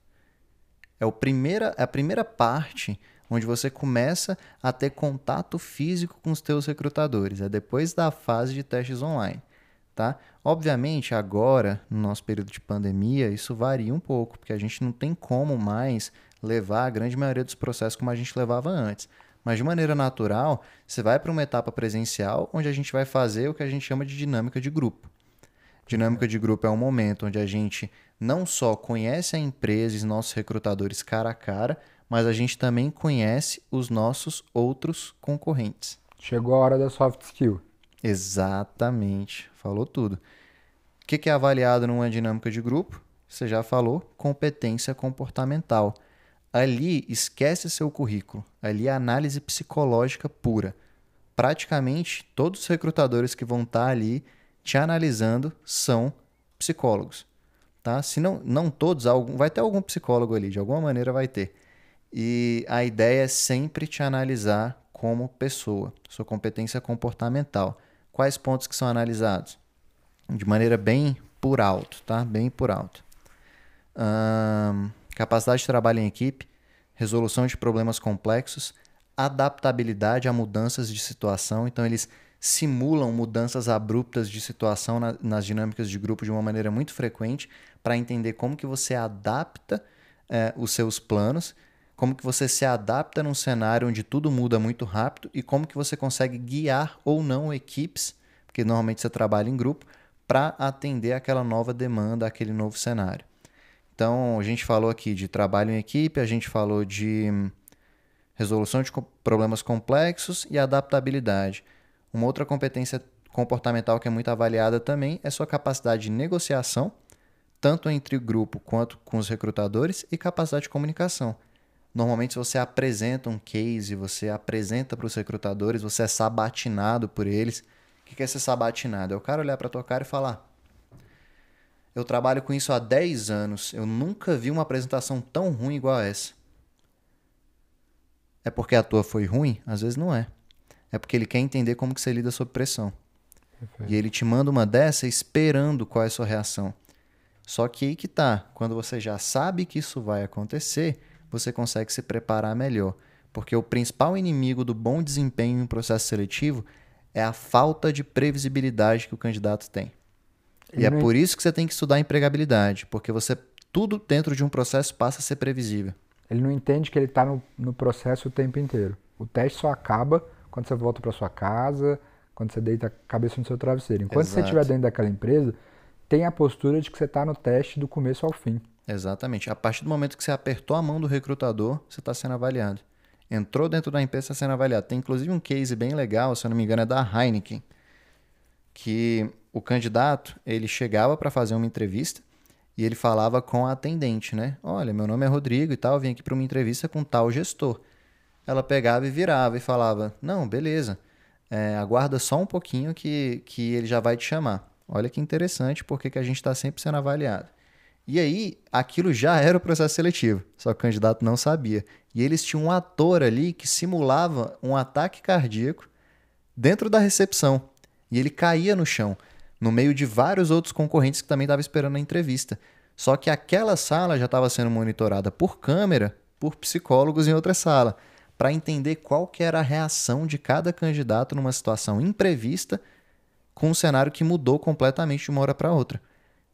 É, o primeira, é a primeira parte onde você começa a ter contato físico com os teus recrutadores. É depois da fase de testes online. Tá? Obviamente, agora, no nosso período de pandemia, isso varia um pouco, porque a gente não tem como mais levar a grande maioria dos processos como a gente levava antes. Mas de maneira natural, você vai para uma etapa presencial onde a gente vai fazer o que a gente chama de dinâmica de grupo. Dinâmica de grupo é um momento onde a gente não só conhece a empresa e nossos recrutadores cara a cara, mas a gente também conhece os nossos outros concorrentes. Chegou a hora da soft skill. Exatamente, falou tudo. O que é avaliado numa dinâmica de grupo? Você já falou, competência comportamental. Ali, esquece seu currículo. Ali é análise psicológica pura. Praticamente todos os recrutadores que vão estar ali te analisando são psicólogos. Tá? Se não, não todos, algum, vai ter algum psicólogo ali, de alguma maneira vai ter. E a ideia é sempre te analisar como pessoa, sua competência comportamental. Quais pontos que são analisados? De maneira bem por alto, tá? Bem por alto capacidade de trabalho em equipe, resolução de problemas complexos, adaptabilidade a mudanças de situação. Então, eles simulam mudanças abruptas de situação na, nas dinâmicas de grupo de uma maneira muito frequente para entender como que você adapta é, os seus planos, como que você se adapta num cenário onde tudo muda muito rápido e como que você consegue guiar ou não equipes, porque normalmente você trabalha em grupo, para atender aquela nova demanda, aquele novo cenário. Então, a gente falou aqui de trabalho em equipe, a gente falou de resolução de problemas complexos e adaptabilidade. Uma outra competência comportamental que é muito avaliada também é sua capacidade de negociação, tanto entre o grupo quanto com os recrutadores, e capacidade de comunicação. Normalmente, se você apresenta um case, você apresenta para os recrutadores, você é sabatinado por eles. O que é ser sabatinado? É o cara olhar para a tua cara e falar: eu trabalho com isso há 10 anos. Eu nunca vi uma apresentação tão ruim igual a essa. É porque a tua foi ruim? Às vezes não é. É porque ele quer entender como que você lida sob pressão. Perfeito. E ele te manda uma dessa esperando qual é a sua reação. Só que aí que tá. Quando você já sabe que isso vai acontecer, você consegue se preparar melhor. Porque o principal inimigo do bom desempenho em um processo seletivo é a falta de previsibilidade que o candidato tem. E é por isso que você tem que estudar empregabilidade, porque você tudo dentro de um processo passa a ser previsível. Ele não entende que ele está no, no processo o tempo inteiro. O teste só acaba quando você volta para sua casa, quando você deita a cabeça no seu travesseiro. Enquanto Exato. você estiver dentro daquela empresa, tem a postura de que você está no teste do começo ao fim. Exatamente. A partir do momento que você apertou a mão do recrutador, você está sendo avaliado. Entrou dentro da empresa, está sendo avaliado. Tem inclusive um case bem legal, se eu não me engano, é da Heineken, que o candidato ele chegava para fazer uma entrevista e ele falava com a atendente, né? Olha, meu nome é Rodrigo e tal, vim aqui para uma entrevista com tal gestor. Ela pegava e virava e falava: Não, beleza, é, aguarda só um pouquinho que, que ele já vai te chamar. Olha que interessante, porque que a gente está sempre sendo avaliado. E aí, aquilo já era o processo seletivo, só que o candidato não sabia. E eles tinham um ator ali que simulava um ataque cardíaco dentro da recepção. E ele caía no chão no meio de vários outros concorrentes que também estavam esperando a entrevista. Só que aquela sala já estava sendo monitorada por câmera, por psicólogos em outra sala, para entender qual que era a reação de cada candidato numa situação imprevista com um cenário que mudou completamente de uma hora para outra.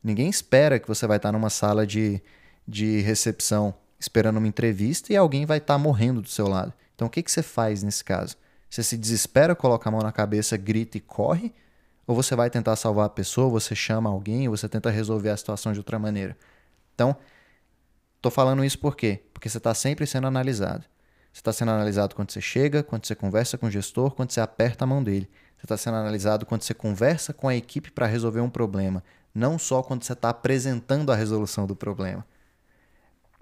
Ninguém espera que você vai estar numa sala de, de recepção esperando uma entrevista e alguém vai estar morrendo do seu lado. Então o que, que você faz nesse caso? Você se desespera, coloca a mão na cabeça, grita e corre? Ou você vai tentar salvar a pessoa, você chama alguém, você tenta resolver a situação de outra maneira. Então, tô falando isso por quê? Porque você está sempre sendo analisado. Você está sendo analisado quando você chega, quando você conversa com o gestor, quando você aperta a mão dele. Você está sendo analisado quando você conversa com a equipe para resolver um problema, não só quando você está apresentando a resolução do problema.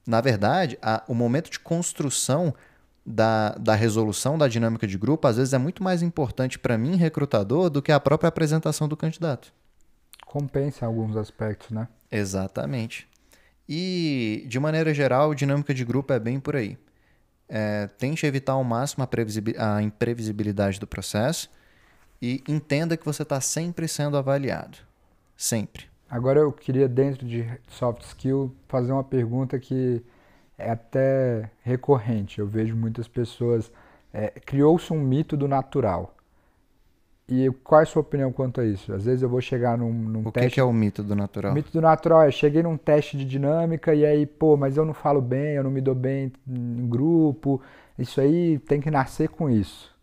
Na verdade, a, o momento de construção da, da resolução da dinâmica de grupo, às vezes é muito mais importante para mim, recrutador, do que a própria apresentação do candidato. Compensa alguns aspectos, né? Exatamente. E, de maneira geral, dinâmica de grupo é bem por aí. é, tente evitar ao máximo a, a imprevisibilidade do processo e entenda que você está sempre sendo avaliado. Sempre. Agora eu queria, dentro de soft skill, fazer uma pergunta que é até recorrente. Eu vejo muitas pessoas. É, Criou-se um mito do natural. E qual é a sua opinião quanto a isso? Às vezes eu vou chegar num, num o teste. O que é o mito do natural? O mito do natural é: cheguei num teste de dinâmica e aí, pô, mas eu não falo bem, eu não me dou bem em grupo. Isso aí tem que nascer com isso.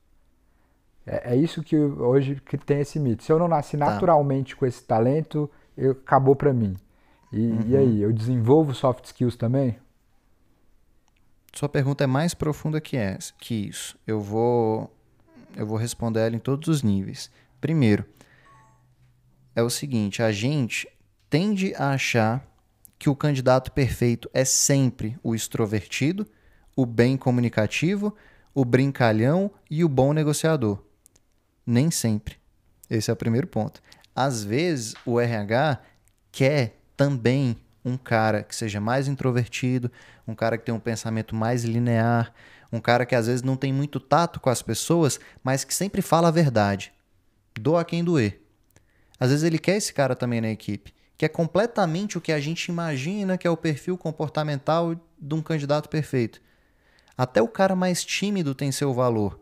É, é isso que hoje que tem esse mito. Se eu não nasci tá. naturalmente com esse talento, eu, acabou para mim. E, uhum. e aí, eu desenvolvo soft skills também? Sua pergunta é mais profunda que essa, que isso. Eu vou eu vou responder ela em todos os níveis. Primeiro, é o seguinte, a gente tende a achar que o candidato perfeito é sempre o extrovertido, o bem comunicativo, o brincalhão e o bom negociador. Nem sempre. Esse é o primeiro ponto. Às vezes, o RH quer também um cara que seja mais introvertido, um cara que tenha um pensamento mais linear, um cara que às vezes não tem muito tato com as pessoas, mas que sempre fala a verdade. Doa quem doer. Às vezes ele quer esse cara também na equipe, que é completamente o que a gente imagina que é o perfil comportamental de um candidato perfeito. Até o cara mais tímido tem seu valor,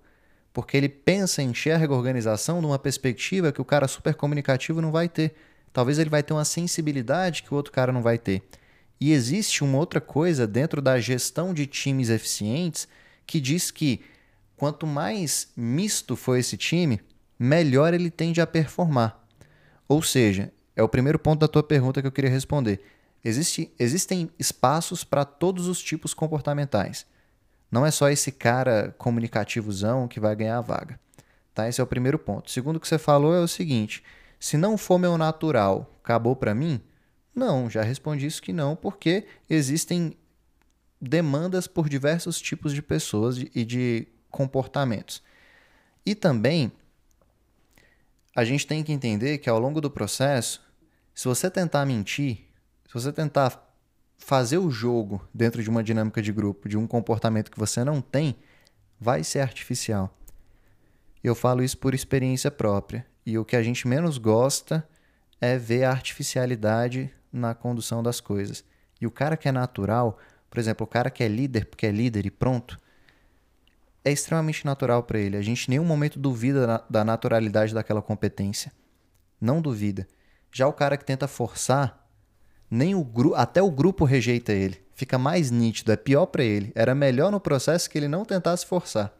porque ele pensa enxerga a organização numa perspectiva que o cara super comunicativo não vai ter. Talvez ele vai ter uma sensibilidade que o outro cara não vai ter. E existe uma outra coisa dentro da gestão de times eficientes que diz que quanto mais misto for esse time, melhor ele tende a performar. Ou seja, é o primeiro ponto da tua pergunta que eu queria responder. Existe, existem espaços para todos os tipos comportamentais. Não é só esse cara comunicativozão que vai ganhar a vaga. Tá? Esse é o primeiro ponto. O segundo que você falou é o seguinte: se não for meu natural, acabou para mim? Não, já respondi isso que não, porque existem demandas por diversos tipos de pessoas e de comportamentos. E também a gente tem que entender que ao longo do processo, se você tentar mentir, se você tentar fazer o jogo dentro de uma dinâmica de grupo, de um comportamento que você não tem, vai ser artificial. Eu falo isso por experiência própria. E o que a gente menos gosta é ver a artificialidade na condução das coisas. E o cara que é natural, por exemplo, o cara que é líder porque é líder e pronto, é extremamente natural para ele. A gente em nenhum momento duvida da naturalidade daquela competência. Não duvida. Já o cara que tenta forçar, nem o grupo, até o grupo rejeita ele. Fica mais nítido, é pior para ele. Era melhor no processo que ele não tentasse forçar.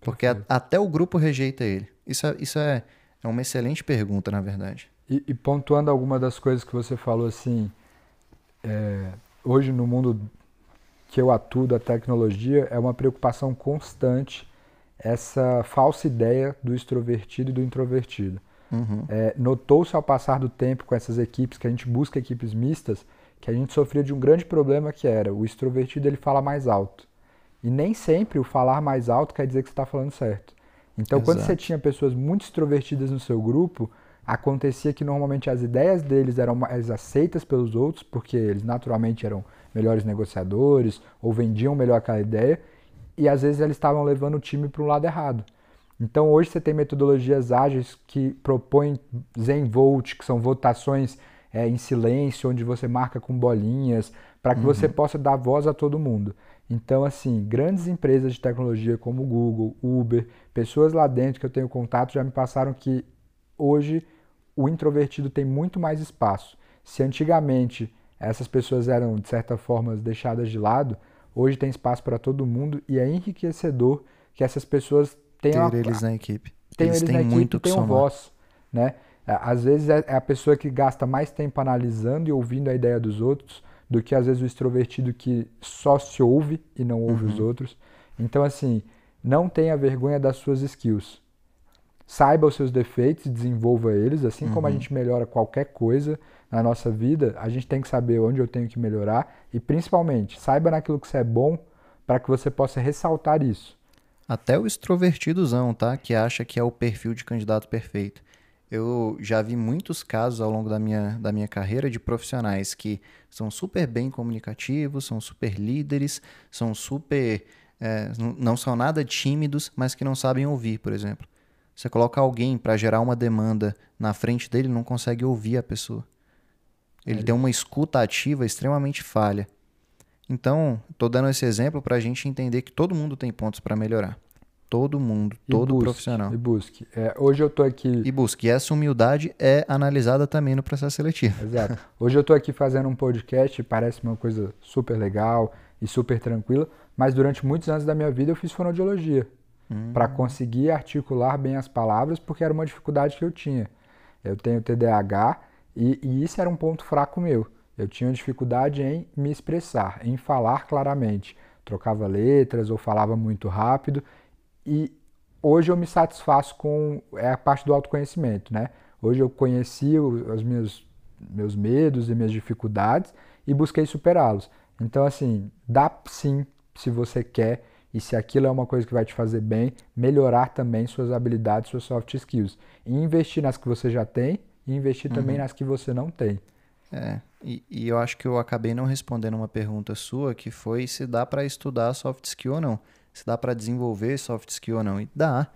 Porque a, até o grupo rejeita ele. Isso é, isso é é uma excelente pergunta, na verdade. E, e pontuando alguma das coisas que você falou, assim, é, hoje no mundo que eu atuo da tecnologia, é uma preocupação constante essa falsa ideia do extrovertido e do introvertido. Uhum. É, Notou-se ao passar do tempo com essas equipes, que a gente busca equipes mistas, que a gente sofria de um grande problema que era o extrovertido ele fala mais alto. E nem sempre o falar mais alto quer dizer que você está falando certo. Então, Exato. quando você tinha pessoas muito extrovertidas no seu grupo, acontecia que normalmente as ideias deles eram mais aceitas pelos outros, porque eles naturalmente eram melhores negociadores ou vendiam melhor aquela ideia, e às vezes eles estavam levando o time para um lado errado. Então hoje você tem metodologias ágeis que propõem Zen Vote, que são votações é, em silêncio, onde você marca com bolinhas, para que uhum. você possa dar voz a todo mundo. Então, assim, grandes empresas de tecnologia como Google, Uber, pessoas lá dentro que eu tenho contato já me passaram que hoje o introvertido tem muito mais espaço. Se antigamente essas pessoas eram, de certa forma, deixadas de lado, hoje tem espaço para todo mundo e é enriquecedor que essas pessoas tenham... Ter eles na equipe. Tenham eles, eles na equipe muito e tenham voz, né? Às vezes é, é a pessoa que gasta mais tempo analisando e ouvindo a ideia dos outros do que às vezes o extrovertido que só se ouve e não ouve uhum. os outros. Então, assim, não tenha vergonha das suas skills. Saiba os seus defeitos e desenvolva eles, assim uhum. como a uhum. gente melhora qualquer coisa na nossa vida, a gente tem que saber onde eu tenho que melhorar e principalmente, saiba naquilo que você é bom para que você possa ressaltar isso. Até o extrovertidozão, tá? Que acha que é o perfil de candidato perfeito. Eu já vi muitos casos ao longo da minha, da minha carreira de profissionais que são super bem comunicativos, são super líderes, são super é, não são nada tímidos, mas que não sabem ouvir, por exemplo. Você coloca alguém para gerar uma demanda na frente dele, não consegue ouvir a pessoa. Ele é. tem uma escuta ativa extremamente falha. Então, estou dando esse exemplo para a gente entender que todo mundo tem pontos para melhorar. Todo mundo, e todo busque, profissional. E busque. É, hoje eu estou aqui. E busque. E essa humildade é analisada também no processo seletivo. Exato. Hoje eu estou aqui fazendo um podcast, parece uma coisa super legal e super tranquila, mas durante muitos anos da minha vida eu fiz fonoaudiologia hum. para conseguir articular bem as palavras, porque era uma dificuldade que eu tinha. Eu tenho TDAH e, e isso era um ponto fraco meu. Eu tinha dificuldade em me expressar, em falar claramente. Trocava letras ou falava muito rápido e hoje eu me satisfaço com é a parte do autoconhecimento, né? Hoje eu conheci os meus meus medos e minhas dificuldades e busquei superá-los. Então assim, dá sim, se você quer e se aquilo é uma coisa que vai te fazer bem, melhorar também suas habilidades, suas soft skills. E investir nas que você já tem e investir uhum. também nas que você não tem. É, e, e, eu acho que eu acabei não respondendo uma pergunta sua, que foi se dá para estudar soft skill ou não se dá para desenvolver soft skill ou não. E dá.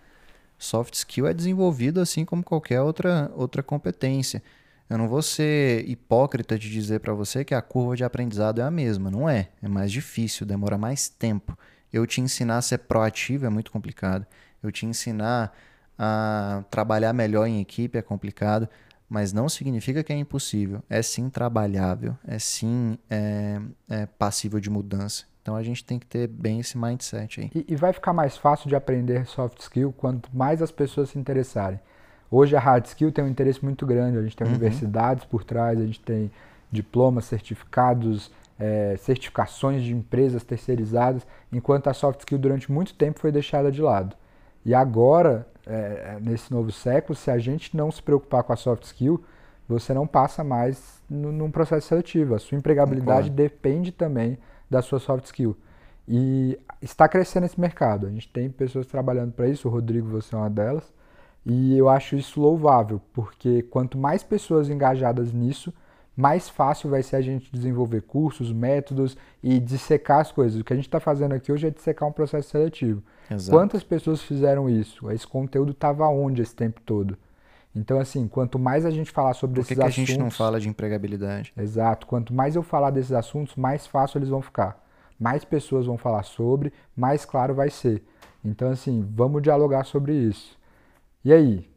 Soft skill é desenvolvido assim como qualquer outra, outra competência. Eu não vou ser hipócrita de dizer para você que a curva de aprendizado é a mesma. Não é. É mais difícil, demora mais tempo. Eu te ensinar a ser proativo é muito complicado. Eu te ensinar a trabalhar melhor em equipe é complicado, mas não significa que é impossível. É sim trabalhável, é sim é, é passível de mudança. Então a gente tem que ter bem esse mindset aí. E, e, vai ficar mais fácil de aprender soft skill quanto mais as pessoas se interessarem. Hoje a hard skill tem um interesse muito grande, a gente tem uhum. universidades por trás, a gente tem diplomas, certificados, é, certificações de empresas terceirizadas, enquanto a soft skill durante muito tempo foi deixada de lado. E agora, é, nesse novo século, se a gente não se preocupar com a soft skill, você não passa mais no, num processo seletivo. A sua empregabilidade Concordo. depende também da sua soft skill. E está crescendo esse mercado. A gente tem pessoas trabalhando para isso, o Rodrigo, você é uma delas. E eu acho isso louvável, porque quanto mais pessoas engajadas nisso, mais fácil vai ser a gente desenvolver cursos, métodos e dissecar as coisas. O que a gente está fazendo aqui hoje é dissecar um processo seletivo. Exato. Quantas pessoas fizeram isso? Esse conteúdo estava onde esse tempo todo? Então, assim, quanto mais a gente falar sobre Por que esses que assuntos. Por que a gente não fala de empregabilidade? Exato. Quanto mais eu falar desses assuntos, mais fácil eles vão ficar. Mais pessoas vão falar sobre, mais claro vai ser. Então, assim, vamos dialogar sobre isso. E aí?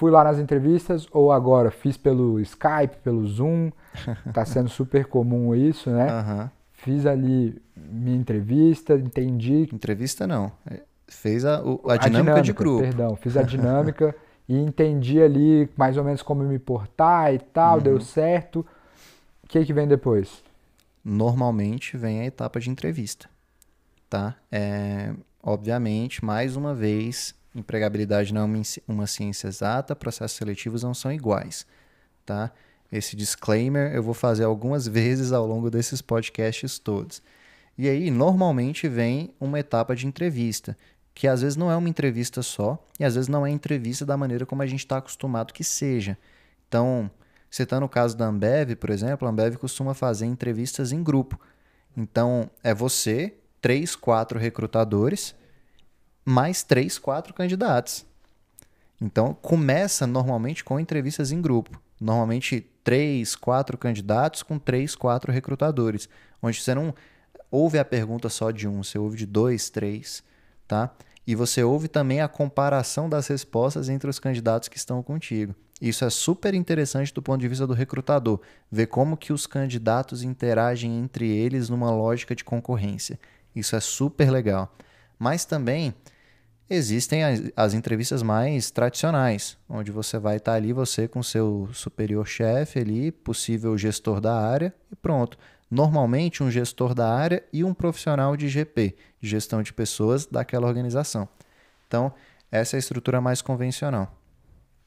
Fui lá nas entrevistas ou agora fiz pelo Skype, pelo Zoom? Tá sendo super comum isso, né? Uhum. Fiz ali minha entrevista, entendi. Entrevista não. É, fez a, a, dinâmica, a dinâmica de grupo. Perdão, fiz a dinâmica. e entendi ali mais ou menos como me portar e tal, uhum. deu certo. O que, que vem depois? Normalmente vem a etapa de entrevista, tá? É, obviamente, mais uma vez, empregabilidade não é uma ciência exata, processos seletivos não são iguais, tá? Esse disclaimer eu vou fazer algumas vezes ao longo desses podcasts todos. E aí, normalmente vem uma etapa de entrevista, que às vezes não é uma entrevista só e às vezes não é entrevista da maneira como a gente está acostumado que seja. Então, você está no caso da Ambev, por exemplo, a Ambev costuma fazer entrevistas em grupo. Então, é você, três, quatro recrutadores, mais três, quatro candidatos. Então, começa normalmente com entrevistas em grupo. Normalmente, três, quatro candidatos com três, quatro recrutadores. Onde você não ouve a pergunta só de um, você ouve de dois, três tá? E você ouve também a comparação das respostas entre os candidatos que estão contigo. Isso é super interessante do ponto de vista do recrutador, ver como que os candidatos interagem entre eles numa lógica de concorrência. Isso é super legal. Mas também existem as, as entrevistas mais tradicionais, onde você vai estar ali você com seu superior chefe ali, possível gestor da área e pronto normalmente um gestor da área e um profissional de GP, de gestão de pessoas daquela organização. Então, essa é a estrutura mais convencional.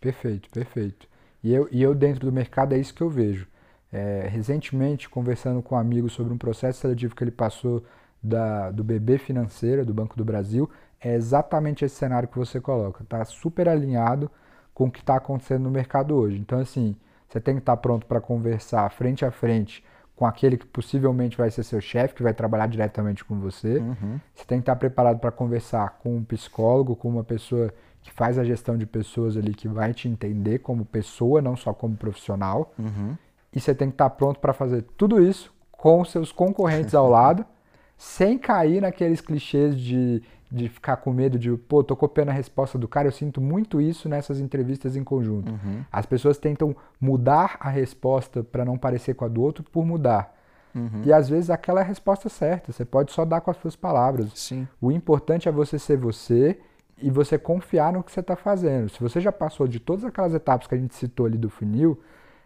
Perfeito, perfeito. E eu, e eu dentro do mercado é isso que eu vejo. É, recentemente, conversando com um amigo sobre um processo seletivo que ele passou da, do BB Financeira, do Banco do Brasil, é exatamente esse cenário que você coloca. Está super alinhado com o que está acontecendo no mercado hoje. Então, assim, você tem que estar tá pronto para conversar frente a frente com aquele que possivelmente vai ser seu chefe, que vai trabalhar diretamente com você. Uhum. Você tem que estar preparado para conversar com um psicólogo, com uma pessoa que faz a gestão de pessoas ali, que vai te entender como pessoa, não só como profissional. Uhum. E você tem que estar pronto para fazer tudo isso com seus concorrentes ao lado, sem cair naqueles clichês de, de ficar com medo de, pô, tô copiando a resposta do cara. Eu sinto muito isso nessas entrevistas em conjunto. Uhum. As pessoas tentam mudar a resposta para não parecer com a do outro por mudar. Uhum. E às vezes aquela é a resposta certa, você pode só dar com as suas palavras. Sim. O importante é você ser você e você confiar no que você está fazendo. Se você já passou de todas aquelas etapas que a gente citou ali do funil,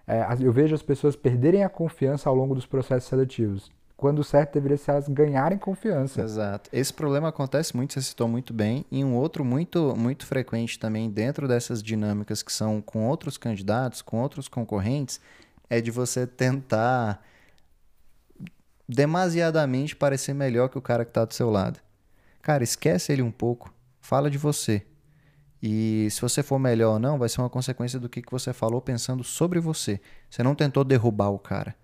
é, eu vejo as pessoas perderem a confiança ao longo dos processos seletivos. Quando o certo deveria ser elas ganharem confiança. Exato. Esse problema acontece muito, você citou muito bem, e um outro muito, muito frequente também dentro dessas dinâmicas que são com outros candidatos, com outros concorrentes, é de você tentar demasiadamente parecer melhor que o cara que está do seu lado. Cara, esquece ele um pouco, fala de você. E se você for melhor ou não, vai ser uma consequência do que, que você falou pensando sobre você. Você não tentou derrubar o cara.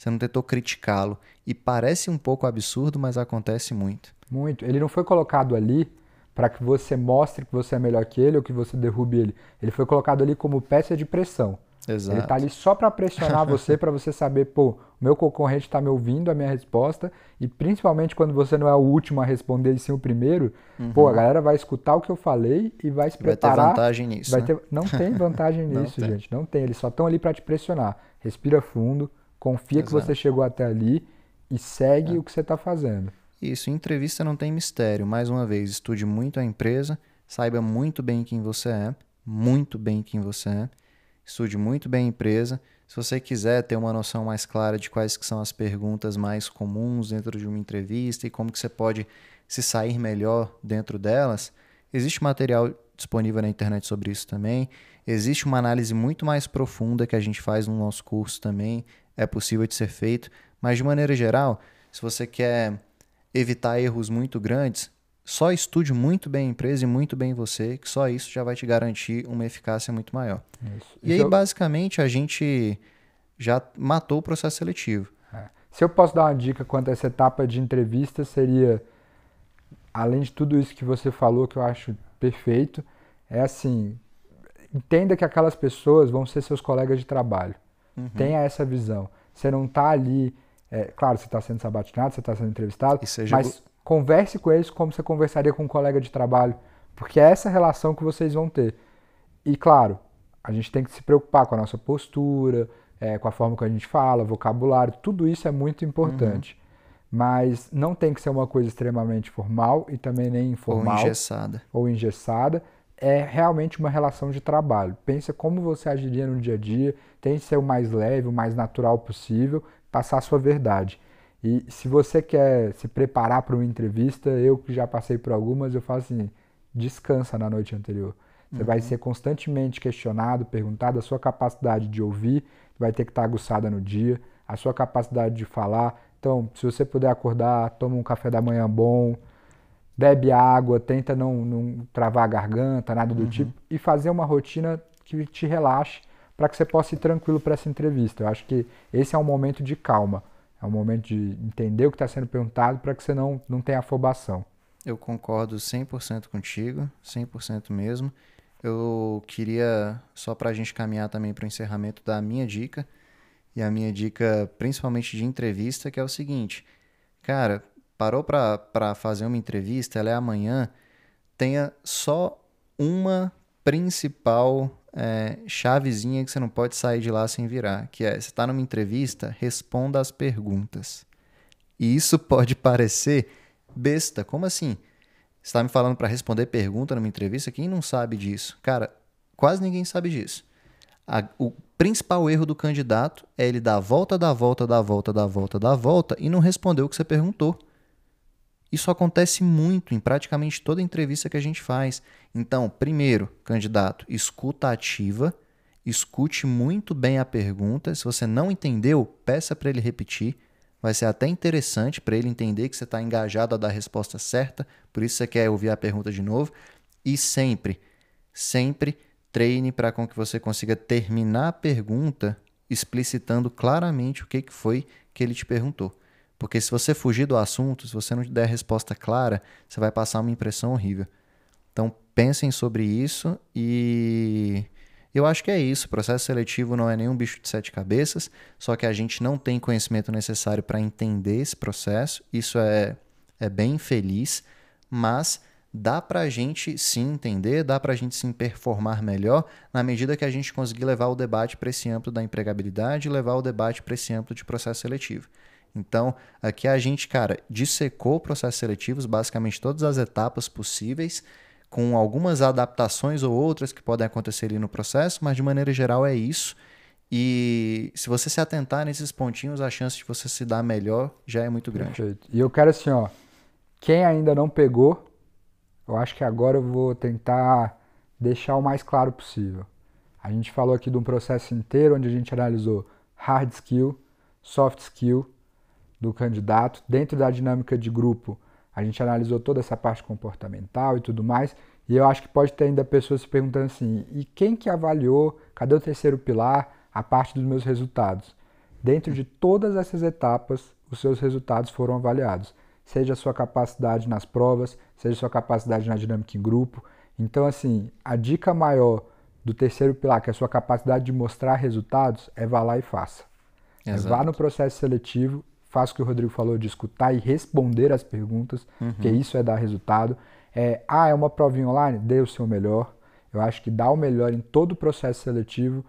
Você não tentou criticá-lo. E parece um pouco absurdo, mas acontece muito. Muito. Ele não foi colocado ali para que você mostre que você é melhor que ele ou que você derrube ele. Ele foi colocado ali como peça de pressão. Exato. Ele está ali só para pressionar você, para você saber, pô, o meu concorrente está me ouvindo a minha resposta, e principalmente quando você não é o último a responder e sim o primeiro, uhum. pô, a galera vai escutar o que eu falei e vai se preparar. Vai ter vantagem nisso. Vai né? ter... Não tem vantagem nisso, tem. gente. Não tem. Eles só estão ali para te pressionar. Respira fundo, confia Exato. que você chegou até ali e segue É. o que você está fazendo. Isso, entrevista não tem mistério. Mais uma vez, estude muito a empresa, saiba muito bem quem você é, muito bem quem você é. Estude muito bem a empresa. Se você quiser ter uma noção mais clara de quais que são as perguntas mais comuns dentro de uma entrevista e como que você pode se sair melhor dentro delas, existe material disponível na internet sobre isso também. Existe uma análise muito mais profunda que a gente faz no nosso curso também, é possível de ser feito, mas de maneira geral, se você quer evitar erros muito grandes, só estude muito bem a empresa e muito bem você, que só isso já vai te garantir uma eficácia muito maior. Isso. E aí, basicamente, a gente já matou o processo seletivo. É. Se eu posso dar uma dica quanto a essa etapa de entrevista, seria, além de tudo isso que você falou, que eu acho perfeito, é assim, entenda que aquelas pessoas vão ser seus colegas de trabalho. Uhum. Tenha essa visão. Você não está ali, é, claro, você está sendo sabatinado, você está sendo entrevistado, seja... mas converse com eles como você conversaria com um colega de trabalho, porque é essa relação que vocês vão ter. E claro, a gente tem que se preocupar com a nossa postura, é, com a forma que a gente fala, vocabulário, tudo isso é muito importante. Uhum. Mas não tem que ser uma coisa extremamente formal e também nem informal. Ou engessada. Ou engessada. É realmente uma relação de trabalho. Pensa como você agiria no dia a dia, tente ser o mais leve, o mais natural possível, passar a sua verdade. E se você quer se preparar para uma entrevista, eu que já passei por algumas, eu falo assim, descansa na noite anterior. Você uhum. vai ser constantemente questionado, perguntado, a sua capacidade de ouvir vai ter que estar aguçada no dia, a sua capacidade de falar. Então, se você puder acordar, toma um café da manhã bom, bebe água, tenta não, não travar a garganta, nada do uhum. tipo, e fazer uma rotina que te relaxe para que você possa ir tranquilo para essa entrevista. Eu acho que esse é um momento de calma, é um momento de entender o que está sendo perguntado para que você não, não tenha afobação. Eu concordo 100% contigo, 100% mesmo. Eu queria, só para a gente caminhar também para o encerramento, da minha dica, e a minha dica principalmente de entrevista, que é o seguinte, cara, parou para fazer uma entrevista, ela é amanhã, tenha só uma principal é, chavezinha que você não pode sair de lá sem virar, que é, você está numa entrevista, responda as perguntas. E isso pode parecer besta, como assim? Você está me falando para responder pergunta numa entrevista? Quem não sabe disso? Cara, quase ninguém sabe disso. A, o principal erro do candidato é ele dar a volta, da volta, da volta, da volta, da volta e não responder o que você perguntou. Isso acontece muito em praticamente toda entrevista que a gente faz. Então, primeiro, candidato, escuta ativa, escute muito bem a pergunta. Se você não entendeu, peça para ele repetir. Vai ser até interessante para ele entender que você está engajado a dar a resposta certa, por isso você quer ouvir a pergunta de novo. E sempre, sempre treine para com que você consiga terminar a pergunta explicitando claramente o que, foi que ele te perguntou. Porque se você fugir do assunto, se você não der resposta clara, você vai passar uma impressão horrível. Então pensem sobre isso e eu acho que é isso. O processo seletivo não é nenhum bicho de sete cabeças, só que a gente não tem conhecimento necessário para entender esse processo. Isso é, é bem infeliz, mas dá para a gente sim entender, dá para a gente sim performar melhor na medida que a gente conseguir levar o debate para esse âmbito da empregabilidade levar o debate para esse âmbito de processo seletivo. Então, aqui a gente, cara, dissecou processos seletivos, basicamente todas as etapas possíveis, com algumas adaptações ou outras que podem acontecer ali no processo, mas de maneira geral é isso. E se você se atentar nesses pontinhos, a chance de você se dar melhor já é muito grande. Perfeito. E eu quero assim, ó, quem ainda não pegou, eu acho que agora eu vou tentar deixar o mais claro possível. A gente falou aqui de um processo inteiro onde a gente analisou hard skill, soft skill do candidato. Dentro da dinâmica de grupo, a gente analisou toda essa parte comportamental e tudo mais. E eu acho que pode ter ainda pessoas se perguntando assim: e quem que avaliou? Cadê o terceiro pilar? A parte dos meus resultados. Dentro de todas essas etapas, os seus resultados foram avaliados seja a sua capacidade nas provas, seja a sua capacidade na dinâmica em grupo. Então, assim, a dica maior do terceiro pilar, que é a sua capacidade de mostrar resultados, é vá lá e faça. É vá no processo seletivo, faça o que o Rodrigo falou de escutar e responder as perguntas, uhum. que isso é dar resultado. É, ah, é uma provinha online? Dê o seu melhor. Eu acho que dar o melhor em todo o processo seletivo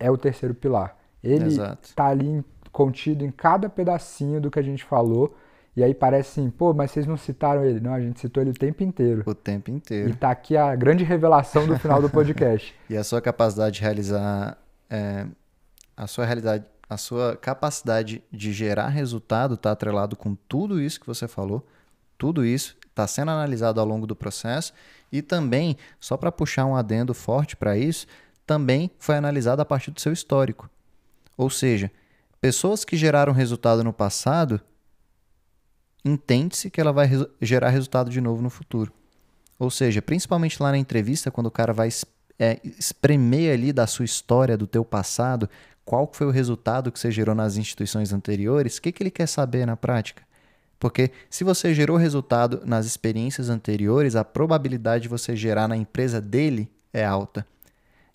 é o terceiro pilar. Ele está ali contido em cada pedacinho do que a gente falou e aí parece assim, pô, mas vocês não citaram ele. Não, a gente citou ele o tempo inteiro. O tempo inteiro. E tá aqui a grande revelação do final do podcast. e a sua capacidade de realizar. É, a sua realidade. A sua capacidade de gerar resultado está atrelado com tudo isso que você falou. Tudo isso está sendo analisado ao longo do processo. E também, só para puxar um adendo forte para isso, também foi analisado a partir do seu histórico. Ou seja, pessoas que geraram resultado no passado entende-se que ela vai gerar resultado de novo no futuro. Ou seja, principalmente lá na entrevista, quando o cara vai é, espremer ali da sua história, do teu passado, qual foi o resultado que você gerou nas instituições anteriores, o que, que ele quer saber na prática? Porque se você gerou resultado nas experiências anteriores, a probabilidade de você gerar na empresa dele é alta.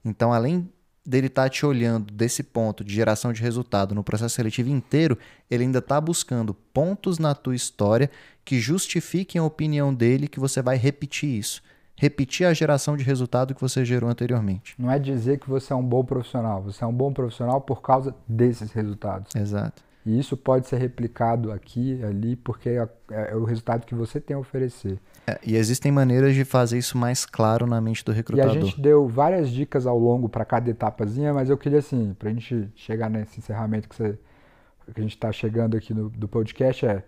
Então, além dele estar tá te olhando desse ponto de geração de resultado no processo seletivo inteiro, ele ainda está buscando pontos na tua história que justifiquem a opinião dele que você vai repetir isso. Repetir a geração de resultado que você gerou anteriormente. Não é dizer que você é um bom profissional, você é um bom profissional por causa desses resultados. Exato. E isso pode ser replicado aqui, ali, porque é, é o resultado que você tem a oferecer. É, e existem maneiras de fazer isso mais claro na mente do recrutador. E a gente deu várias dicas ao longo para cada etapazinha, mas eu queria assim, para a gente chegar nesse encerramento que, você, que a gente está chegando aqui no, do podcast, é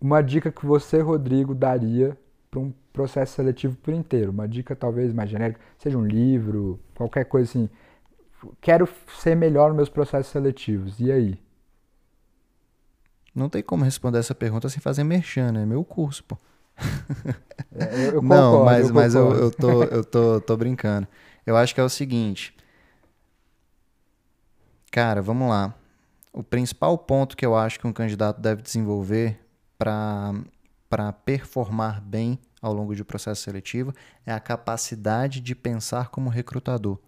uma dica que você, Rodrigo, daria para um processo seletivo por inteiro. Uma dica talvez mais genérica, seja um livro, qualquer coisa assim. Quero ser melhor nos meus processos seletivos. E aí? Não tem como responder essa pergunta sem fazer merchan, né? Meu curso, pô. É, eu, eu concordo, Não, mas, eu, mas eu, eu, tô, eu tô, tô brincando. Eu acho que é o seguinte. Cara, vamos lá. O principal ponto que eu acho que um candidato deve desenvolver para performar bem ao longo de processo seletivo é a capacidade de pensar como recrutador,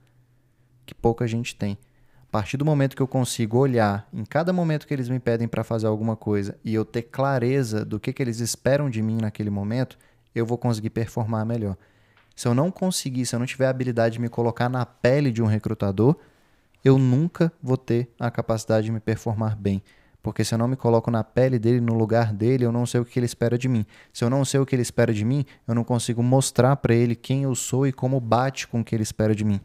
que pouca gente tem. A partir do momento que eu consigo olhar em cada momento que eles me pedem para fazer alguma coisa e eu ter clareza do que, que eles esperam de mim naquele momento, eu vou conseguir performar melhor. Se eu não conseguir, se eu não tiver a habilidade de me colocar na pele de um recrutador, eu nunca vou ter a capacidade de me performar bem. Porque se eu não me coloco na pele dele, no lugar dele, eu não sei o que ele espera de mim. Se eu não sei o que ele espera de mim, eu não consigo mostrar para ele quem eu sou e como bate com o que ele espera de mim.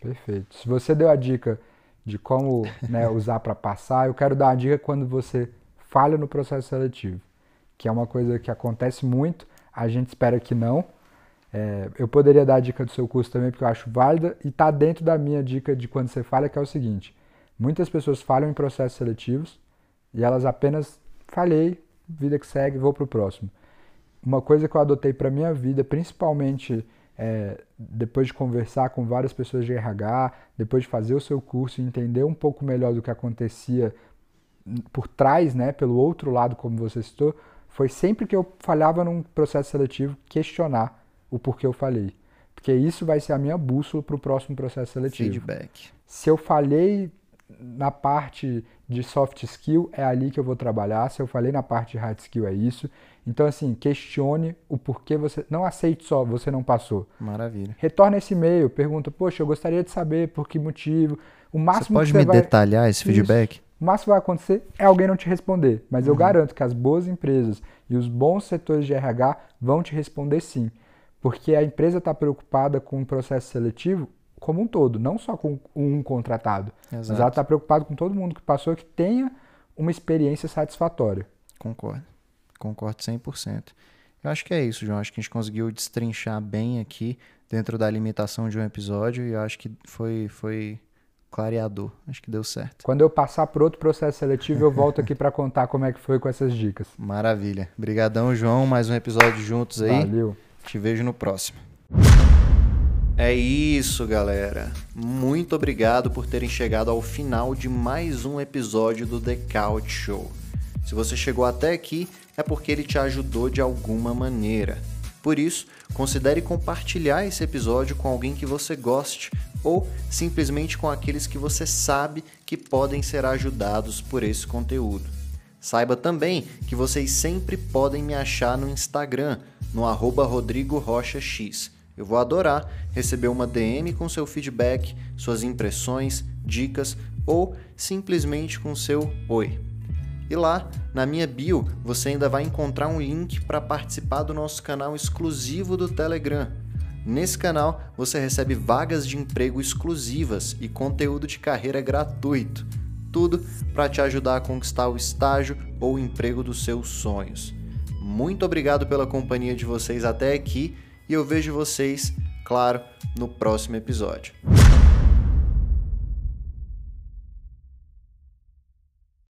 Perfeito. Se você deu a dica de como né, usar para passar, eu quero dar uma dica quando você falha no processo seletivo, que é uma coisa que acontece muito, a gente espera que não. É, eu poderia dar a dica do seu curso também, porque eu acho válida, e está dentro da minha dica de quando você falha, que é o seguinte: muitas pessoas falham em processos seletivos e elas apenas falhei, vida que segue, vou para o próximo. Uma coisa que eu adotei para minha vida, principalmente é, depois de conversar com várias pessoas de RH, depois de fazer o seu curso e entender um pouco melhor do que acontecia por trás, né, pelo outro lado, como você citou, foi sempre que eu falhava num processo seletivo questionar o porquê eu falhei. Porque isso vai ser a minha bússola para o próximo processo seletivo. Feedback. Se eu falhei na parte de soft skill, é ali que eu vou trabalhar. Se eu falei na parte de hard skill, é isso. Então, assim, questione o porquê você. Não aceite só, você não passou. Maravilha. Retorna esse e-mail, pergunta, poxa, eu gostaria de saber por que motivo. O máximo você pode que me você vai... detalhar esse feedback? Isso. O máximo que vai acontecer é alguém não te responder. Mas Uhum. eu garanto que as boas empresas e os bons setores de RH vão te responder sim. Porque a empresa está preocupada com o processo seletivo como um todo, não só com um contratado. Mas Exato. ela está preocupada com todo mundo que passou que tenha uma experiência satisfatória. Concordo. Concordo 100%. Eu acho que é isso, João. Acho que a gente conseguiu destrinchar bem aqui dentro da limitação de um episódio e eu acho que foi, foi clareador. Acho que deu certo. Quando eu passar por outro processo seletivo, eu volto aqui para contar como é que foi com essas dicas. Maravilha. Obrigadão, João. Mais um episódio juntos aí. Valeu. Te vejo no próximo. É isso, galera. Muito obrigado por terem chegado ao final de mais um episódio do The Couch Show. Se você chegou até aqui, é porque ele te ajudou de alguma maneira. Por isso, considere compartilhar esse episódio com alguém que você goste ou simplesmente com aqueles que você sabe que podem ser ajudados por esse conteúdo. Saiba também que vocês sempre podem me achar no Instagram, no arroba Rocha X. Eu vou adorar receber uma DM com seu feedback, suas impressões, dicas ou simplesmente com seu oi. E lá, na minha bio, você ainda vai encontrar um link para participar do nosso canal exclusivo do Telegram. Nesse canal, você recebe vagas de emprego exclusivas e conteúdo de carreira gratuito. Tudo para te ajudar a conquistar o estágio ou o emprego dos seus sonhos. Muito obrigado pela companhia de vocês até aqui e eu vejo vocês, claro, no próximo episódio.